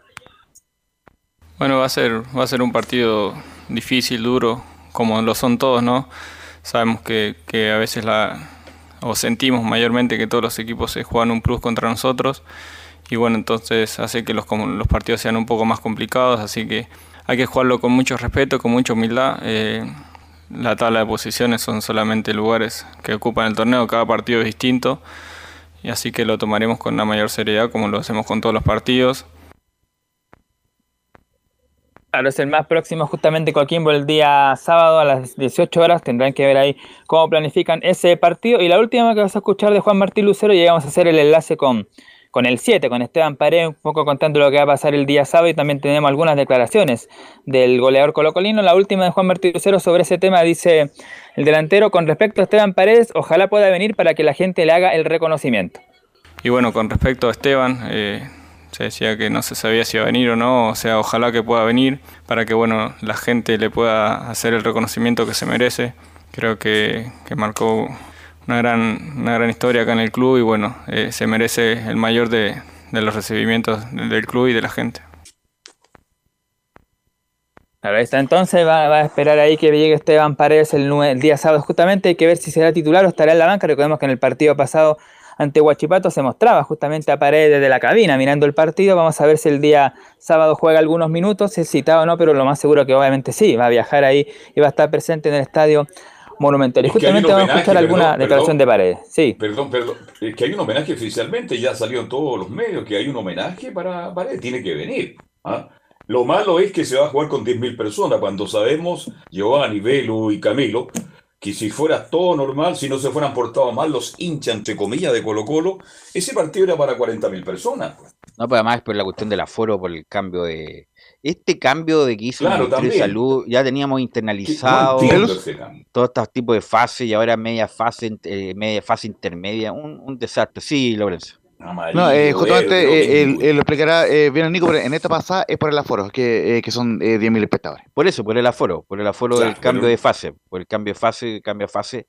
Bueno, va a ser, va a ser un partido difícil, duro, como lo son todos, ¿no? Sabemos que, que a veces la, o sentimos mayormente que todos los equipos se juegan un plus contra nosotros y bueno, entonces hace que los, los partidos sean un poco más complicados, así que hay que jugarlo con mucho respeto, con mucha humildad. eh, la tabla de posiciones son solamente lugares que ocupan el torneo, cada partido es distinto y así que lo tomaremos con la mayor seriedad como lo hacemos con todos los partidos. Claro, es el más próximo justamente Coquimbo el día sábado a las 18 horas. Tendrán que ver ahí cómo planifican ese partido. Y la última que vas a escuchar de Juan Martín Lucero, llegamos a hacer el enlace con, con el 7, con Esteban Paredes, un poco contando lo que va a pasar el día sábado. Y también tenemos algunas declaraciones del goleador colocolino. La última de Juan Martín Lucero sobre ese tema dice el delantero, con respecto a Esteban Paredes, ojalá pueda venir para que la gente le haga el reconocimiento. Y bueno, con respecto a Esteban, eh, se decía que no se sabía si iba a venir o no, o sea, ojalá que pueda venir para que bueno, la gente le pueda hacer el reconocimiento que se merece. Creo que, que marcó una gran, una gran historia acá en el club y bueno, eh, se merece el mayor de, de los recibimientos del club y de la gente. Claro, ahí está. Entonces va, a esperar ahí que llegue Esteban Paredes el, el día sábado. Justamente hay que ver si será titular o estará en la banca. Recordemos que en el partido pasado ante Huachipato se mostraba justamente a Paredes desde la cabina mirando el partido. Vamos a ver si el día sábado juega algunos minutos, si es citado o no, pero lo más seguro que obviamente sí, va a viajar ahí y va a estar presente en el estadio Monumental. Y Es justamente vamos a escuchar alguna perdón, declaración perdón. de Paredes. Sí. Perdón, perdón. Es que hay un homenaje oficialmente, ya salió en todos los medios que hay un homenaje para Paredes, tiene que venir. ¿ah? Lo malo es que se va a jugar con 10.000 personas, cuando sabemos, Giovanni, Velu y Camilo, que si fuera todo normal, si no se fueran portado mal los hinchas, entre comillas, de Colo Colo, ese partido era para 40.000 personas. No, pero además es por la cuestión del aforo, por el cambio de. Este cambio de que hizo Claro, el Ministerio de. Salud, ya teníamos internalizado No todos estos tipos de fases y ahora media fase, eh, media fase intermedia, un, un desastre. Sí, Lorenzo. No, eh, justamente eh, él, él lo explicará eh, bien el Nico, pero en esta pasada es por el aforo, que, eh, que son eh, 10.000 espectadores. Por eso, por el aforo, por el aforo Claro, del cambio pero- de fase, por el cambio de fase, cambio de fase,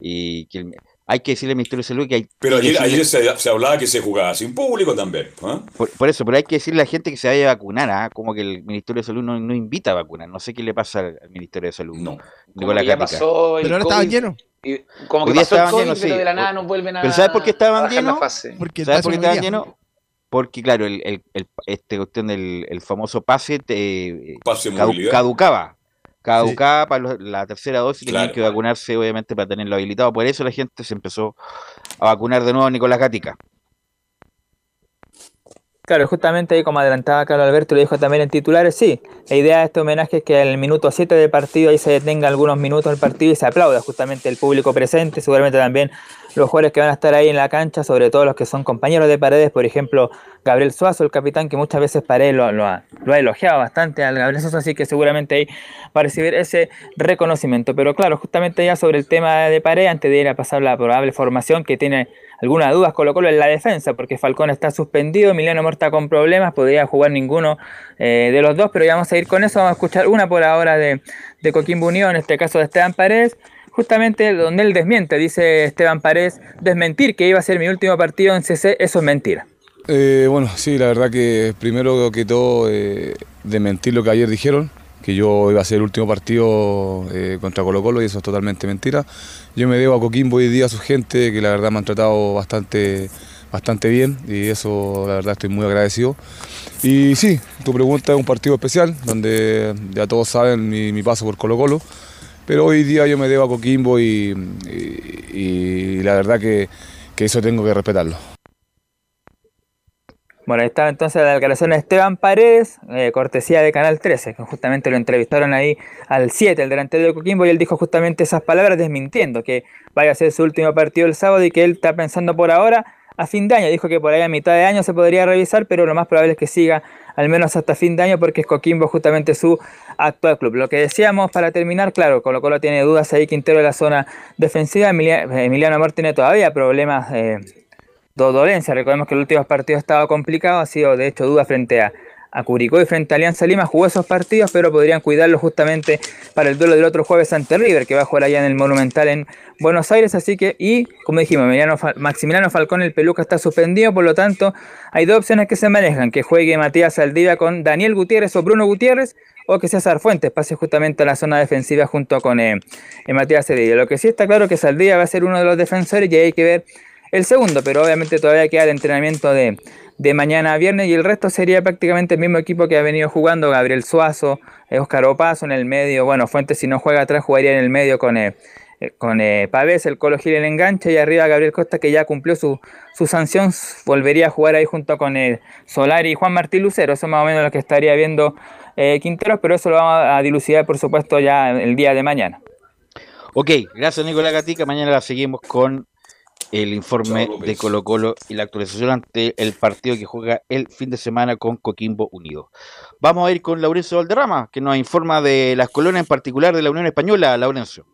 y que el- hay que decirle al Ministerio de Salud que hay Pero ayer, decirle- ayer se, se hablaba que se jugaba sin público también. ¿ah? por, por eso, pero hay que decirle a la gente que se vaya a vacunar, ¿ah? como que el Ministerio de Salud no, no invita a vacunar, no sé qué le pasa al, Ministerio de Salud. No. Como que ya pasó Pero ahora COVID, estaban llenos. y como que pasó el estaban COVID, llenos, pero sí. de la nada nos vuelven a Pero ¿sabes por qué estaban la llenos? Porque ¿Sabes por qué estaban llenos? Porque, claro, el, el, el- este cuestión del el famoso pase, te, Pase de cadu- movilidad. caducaba. Caducaba para los- la tercera dosis, tenían Claro. que vacunarse, obviamente, para tenerlo habilitado. Por eso la gente se empezó a vacunar de nuevo a Nicolás Gatica. Claro, justamente ahí como adelantaba Carlos Alberto, lo dijo también en titulares, sí, la idea de este homenaje es que al minuto 7 del partido ahí se detenga algunos minutos el partido y se aplauda justamente el público presente, seguramente también los jugadores que van a estar ahí en la cancha, sobre todo los que son compañeros de Paredes, por ejemplo, Gabriel Suazo, el capitán, que muchas veces Paredes lo, lo ha, lo ha elogiado bastante al Gabriel Suazo, así que seguramente ahí va a recibir ese reconocimiento. Pero claro, justamente ya sobre el tema de Paredes, antes de ir a pasar la probable formación que tiene algunas dudas Colo Colo en la defensa, porque Falcón está suspendido, Emiliano Morta con problemas, podría jugar ninguno eh, de los dos, pero ya vamos a ir con eso, vamos a escuchar una por ahora de, de Coquimbo Unión, en este caso de Esteban Paredes, justamente donde él desmiente, dice Esteban Paredes, desmentir que iba a ser mi último partido en CC, eso es mentira. Eh, bueno, sí, la verdad que primero que todo eh, de mentir lo que ayer dijeron, que yo iba a ser el último partido eh, contra Colo Colo y eso es totalmente mentira. Yo me debo a Coquimbo hoy a su gente, que la verdad me han tratado bastante, bastante bien y eso la verdad estoy muy agradecido. Y sí, tu pregunta es un partido especial, donde ya todos saben mi, mi paso por Colo Colo, pero hoy día yo me debo a Coquimbo y, y- y la verdad que, que eso tengo que respetarlo. Bueno, ahí estaba entonces la declaración de Esteban Paredes, eh, cortesía de Canal 13, que justamente lo entrevistaron ahí al 7, el delantero de Coquimbo, y él dijo justamente esas palabras desmintiendo que vaya a ser su último partido el sábado y que él está pensando por ahora a fin de año. Dijo que por ahí a mitad de año se podría revisar, pero lo más probable es que siga al menos hasta fin de año porque es Coquimbo justamente su actual club. Lo que decíamos para terminar, claro, Colo Colo tiene dudas ahí Quintero de la zona defensiva, Emilia- Emiliano Amor tiene todavía problemas eh, do- dolencia. Recordemos que el último partido estaba complicado, ha sido de hecho duda frente a, a Curicó y frente a Alianza Lima. Jugó esos partidos, pero podrían cuidarlo justamente para el duelo del otro jueves ante River, que va a jugar allá en el Monumental en Buenos Aires. Así que, y como dijimos, Maximiliano Falcón, el peluca está suspendido, por lo tanto, hay dos opciones que se manejan: que juegue Matías Aldivia con Daniel Gutiérrez o Bruno Gutiérrez. O que César Fuentes pase justamente a la zona defensiva junto con eh, eh, Matías Cedillo. Lo que sí está claro que Saldivia va a ser uno de los defensores y hay que ver el segundo, pero obviamente todavía queda el entrenamiento de, de mañana a viernes y el resto sería prácticamente el mismo equipo que ha venido jugando Gabriel Suazo, eh, Óscar Opaso en el medio, bueno, Fuentes si no juega atrás jugaría en el medio con, eh, eh, con eh, Pavés, el Colo Gil en el enganche y arriba Gabriel Costa que ya cumplió su, su sanción, volvería a jugar ahí junto con el Solari y Juan Martín Lucero, eso es más o menos lo que estaría viendo Quinteros, pero eso lo vamos a dilucidar por supuesto ya el día de mañana. Ok, gracias Nicolás Gatica. Mañana la seguimos con el informe de Colo Colo y la actualización ante el partido que juega el fin de semana con Coquimbo Unido. Vamos a ir con Laurencio Valderrama, que nos informa de las colonias en particular de la Unión Española. Laurencio.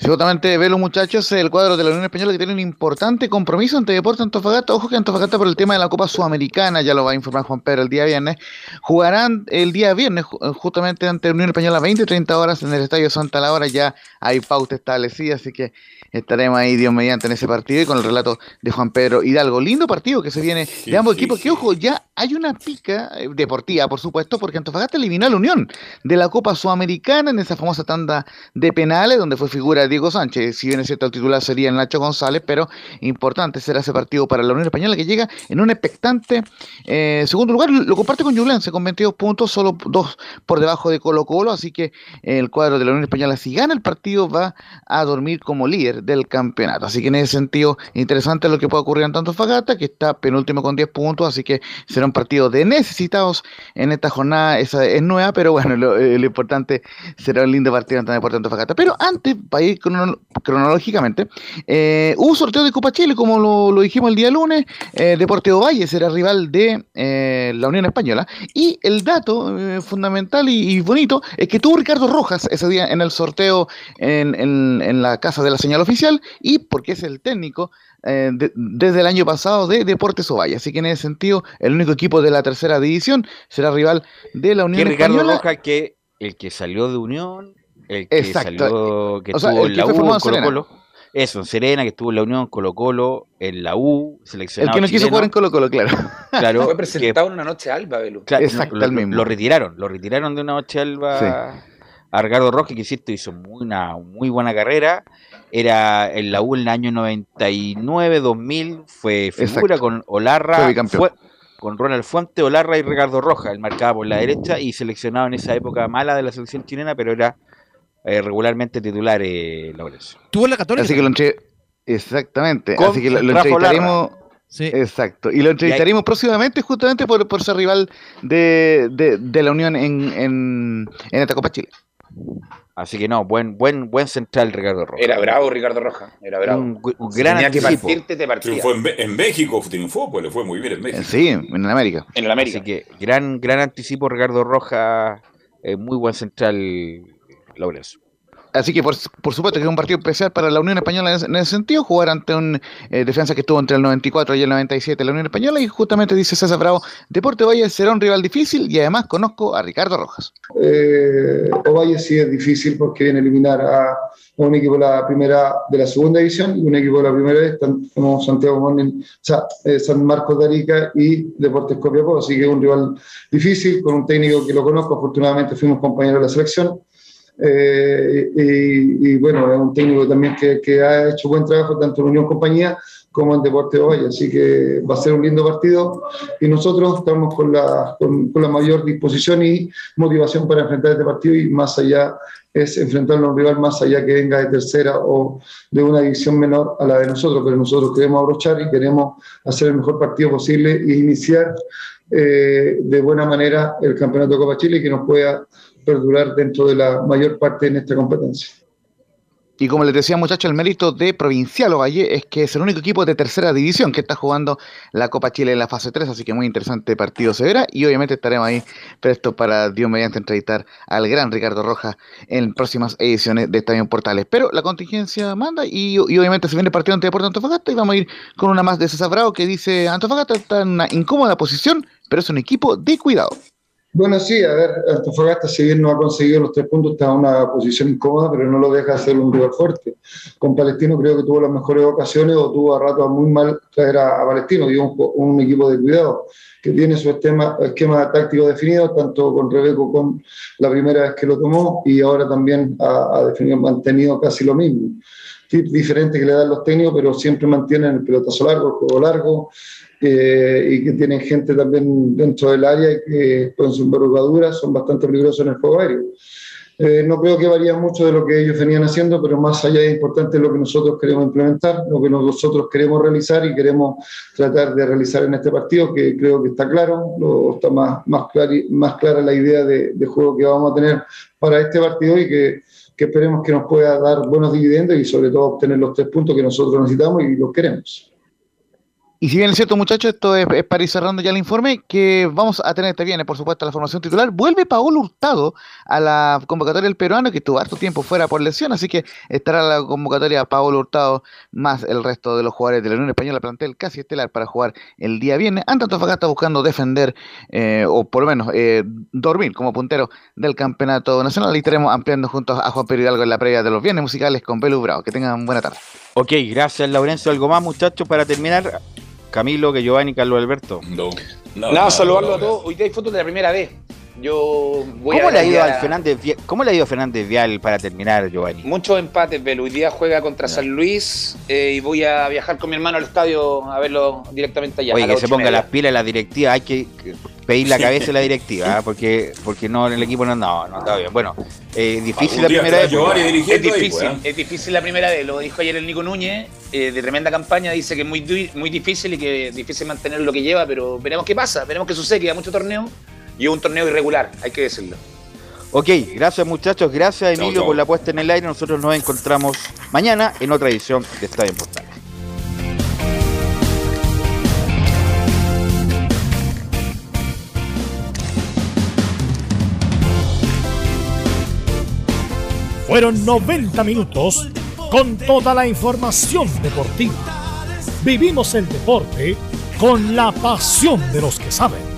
Seguramente ve los muchachos el cuadro de la Unión Española que tiene un importante compromiso ante Deportes Antofagasta. Ojo que Antofagasta por el tema de la Copa Sudamericana, ya lo va a informar Juan Pedro el día viernes, jugarán el día viernes ju- justamente ante Unión Española 20 y 30 horas en el Estadio Santa Laura. Ya hay pauta establecida, así que estaremos ahí Dios mediante en ese partido y con el relato de Juan Pedro Hidalgo. Lindo partido que se viene de ambos sí, equipos. Que ojo, ya hay una pica eh, deportiva, por supuesto, porque Antofagasta eliminó a la Unión de la Copa Sudamericana en esa famosa tanda de penales donde fue figura Diego Sánchez. Si bien es cierto, el titular sería Nacho González, pero importante será ese partido para la Unión Española que llega en un expectante eh, segundo lugar. Lo comparte con Ñublense con 22 puntos, solo dos por debajo de Colo Colo, así que el cuadro de la Unión Española, si gana el partido, va a dormir como líder del campeonato. Así que en ese sentido, interesante lo que puede ocurrir en Antofagasta, que está penúltimo con 10 puntos, así que será un partido de necesitados en esta jornada, esa es nueva, pero bueno, lo, eh, importante será un lindo partido ante Deportes Antofagasta. Pero antes, para ir crono- cronológicamente, eh, hubo sorteo de Copa Chile, como lo, dijimos el día lunes, eh, Deportivo Valle será rival de eh, la Unión Española, y el dato fundamental y, bonito es que tuvo Ricardo Rojas ese día en el sorteo en, en- en la casa de la señal oficial, y porque es el técnico eh, de- desde el año pasado de Deportes Ovalle. Así que en ese sentido, el único equipo de la tercera división será rival de la Que Unión Ricardo Española. Rojas, que el que salió de Unión, el que Exacto. salió, que O sea, estuvo el en que la fue U, Serena. Colo Colo. Eso, en Serena, que estuvo en la Unión, Colo Colo, en la U, El seleccionado que no quiso chileno. jugar en Colo Colo, claro. Claro, Fue que- presentado en una noche alba, Belu. Claro, Exacto, no, lo, el retiraron, lo retiraron de una noche alba Sí. a Ricardo Rojas, que insisto, hizo muy, una muy buena carrera. Era en la U en el año 99, 2000, fue figura Exacto. con Olarra, Fue con Ronald Fuente, Olarra y Ricardo Rojas, el marcaba por la derecha y seleccionado en esa época mala de la selección chilena, pero era eh, regularmente titular eh, Laurencio. Tuvo en la Católica. Así que lo entre... Exactamente. Con Así que lo, lo entrevistaremos. Sí. Exacto. Y lo entrevistaremos próximamente justamente por, por ser rival de, de, de la Unión en, en, en esta Copa Chile. Así que no, buen, buen, buen central Ricardo Rojas. Era bravo Ricardo Rojas, era bravo. Un, gran tenía que partirte, te partía. Triunfó en, en México, triunfó, pues le fue muy bien en México. Sí, en América. En el América. Así que gran, gran anticipo Ricardo Rojas, eh, muy buen central Laurencio. Así que por, por supuesto que es un partido especial para la Unión Española en ese, en sentido, jugar ante un eh, defensa que estuvo entre el 94 y el 97 la Unión Española y justamente dice César Bravo, Deporte Valle será un rival difícil y además conozco a Ricardo Rojas. Eh, Ovalle sí es difícil porque viene a eliminar a, un equipo de la primera de la segunda división y un equipo de la primera vez, como Santiago Morning, eh, San Marcos de Arica y Deportes Copiapó, así que es un rival difícil con un técnico que lo conozco, afortunadamente fuimos compañeros de la selección. Eh, y, y, bueno, es un técnico también que, que ha hecho buen trabajo tanto en Unión Compañía como en Deporte Valle, así que va a ser un lindo partido. Y nosotros estamos con la, con, con la mayor disposición y motivación para enfrentar este partido y más allá es enfrentarnos a un rival más allá que venga de tercera o de una división menor a la de nosotros, pero nosotros queremos abrochar y queremos hacer el mejor partido posible e iniciar eh, de buena manera el Campeonato de Copa Chile que nos pueda perdurar dentro de la mayor parte en esta competencia. Y como les decía muchachos, el mérito de Provincial Ovalle es que es el único equipo de tercera división que está jugando la Copa Chile en la fase 3, así que muy interesante partido se verá y obviamente estaremos ahí prestos para Dios mediante entrevistar al gran Ricardo Rojas en próximas ediciones de Estadio Portales. Pero la contingencia manda y, y obviamente se viene el partido ante Deportes Antofagasta y vamos a ir con una más de César Bravo que dice Antofagasta está en una incómoda posición, pero es un equipo de cuidado. Bueno, sí, a ver, Antofagasta, si bien no ha conseguido los tres puntos, está en una posición incómoda, pero no lo deja de ser un rival fuerte. Con Palestino creo que tuvo las mejores ocasiones o tuvo a rato muy mal traer a, a Palestino, y un, un, equipo de cuidado que tiene su esquema, esquema táctico definido, tanto con Rebeco con la primera vez que lo tomó y ahora también ha, ha definido, mantenido casi lo mismo. Tip diferente que le dan los técnicos, pero siempre mantienen el pelotazo largo, el juego largo, eh, y que tienen gente también dentro del área que con sus envergaduras son bastante peligrosos en el juego aéreo. Eh, no creo que varía mucho de lo que ellos venían haciendo, pero más allá es importante lo que nosotros queremos implementar, lo que nosotros queremos realizar y queremos tratar de realizar en este partido, que creo que está claro, lo, está más, más, clari, más clara la idea de, de, juego que vamos a tener para este partido y que, que esperemos que nos pueda dar buenos dividendos y sobre todo obtener los tres puntos que nosotros necesitamos y los queremos. Y si bien es cierto, muchachos, esto es, es, para ir cerrando ya el informe, que vamos a tener, este viene, por supuesto, la formación titular. Vuelve Paolo Hurtado a la convocatoria del peruano, que estuvo harto tiempo fuera por lesión, así que estará la convocatoria Paolo Hurtado, más el resto de los jugadores de la Unión Española, plantel casi estelar para jugar el día viernes. Antofagasta buscando defender, eh, o por lo menos eh, dormir como puntero del campeonato nacional. Y estaremos ampliando juntos a Juan Pedro Hidalgo en la previa de los viernes musicales con Belu Bravo. Que tengan buena tarde. Ok, gracias, Laurencio. ¿Algo más, muchachos, para terminar? Camilo, que Giovanni, Carlos Alberto. No. Nada, no, saludarlo no, a todos. Hoy día hay fotos de la primera vez. Yo voy ¿Cómo a le, ha ido a- al Fernández Vial, ¿Cómo le ha ido a Fernández Vial para terminar, Giovanni? Muchos empates, Belu. Hoy día juega contra San Luis eh, y voy a viajar con mi hermano al estadio a verlo directamente allá. Oye, que se ponga las pilas la directiva, hay que pedir la cabeza de la directiva, ¿ah? porque porque no el equipo no no, no está bien. Bueno, eh, difícil la primera vez. porque- Es difícil, es difícil la primera vez, lo dijo ayer el Nico Núñez, eh, de tremenda campaña, dice que es muy, muy difícil y que es difícil mantener lo que lleva, pero veremos qué pasa, veremos qué sucede, queda mucho torneo y un torneo irregular, hay que decirlo. Ok, gracias muchachos, gracias Emilio por la puesta en el aire. Nosotros nos encontramos mañana en otra edición de Estadio en Portales. Fueron 90 minutos con toda la información deportiva. Vivimos el deporte con la pasión de los que saben.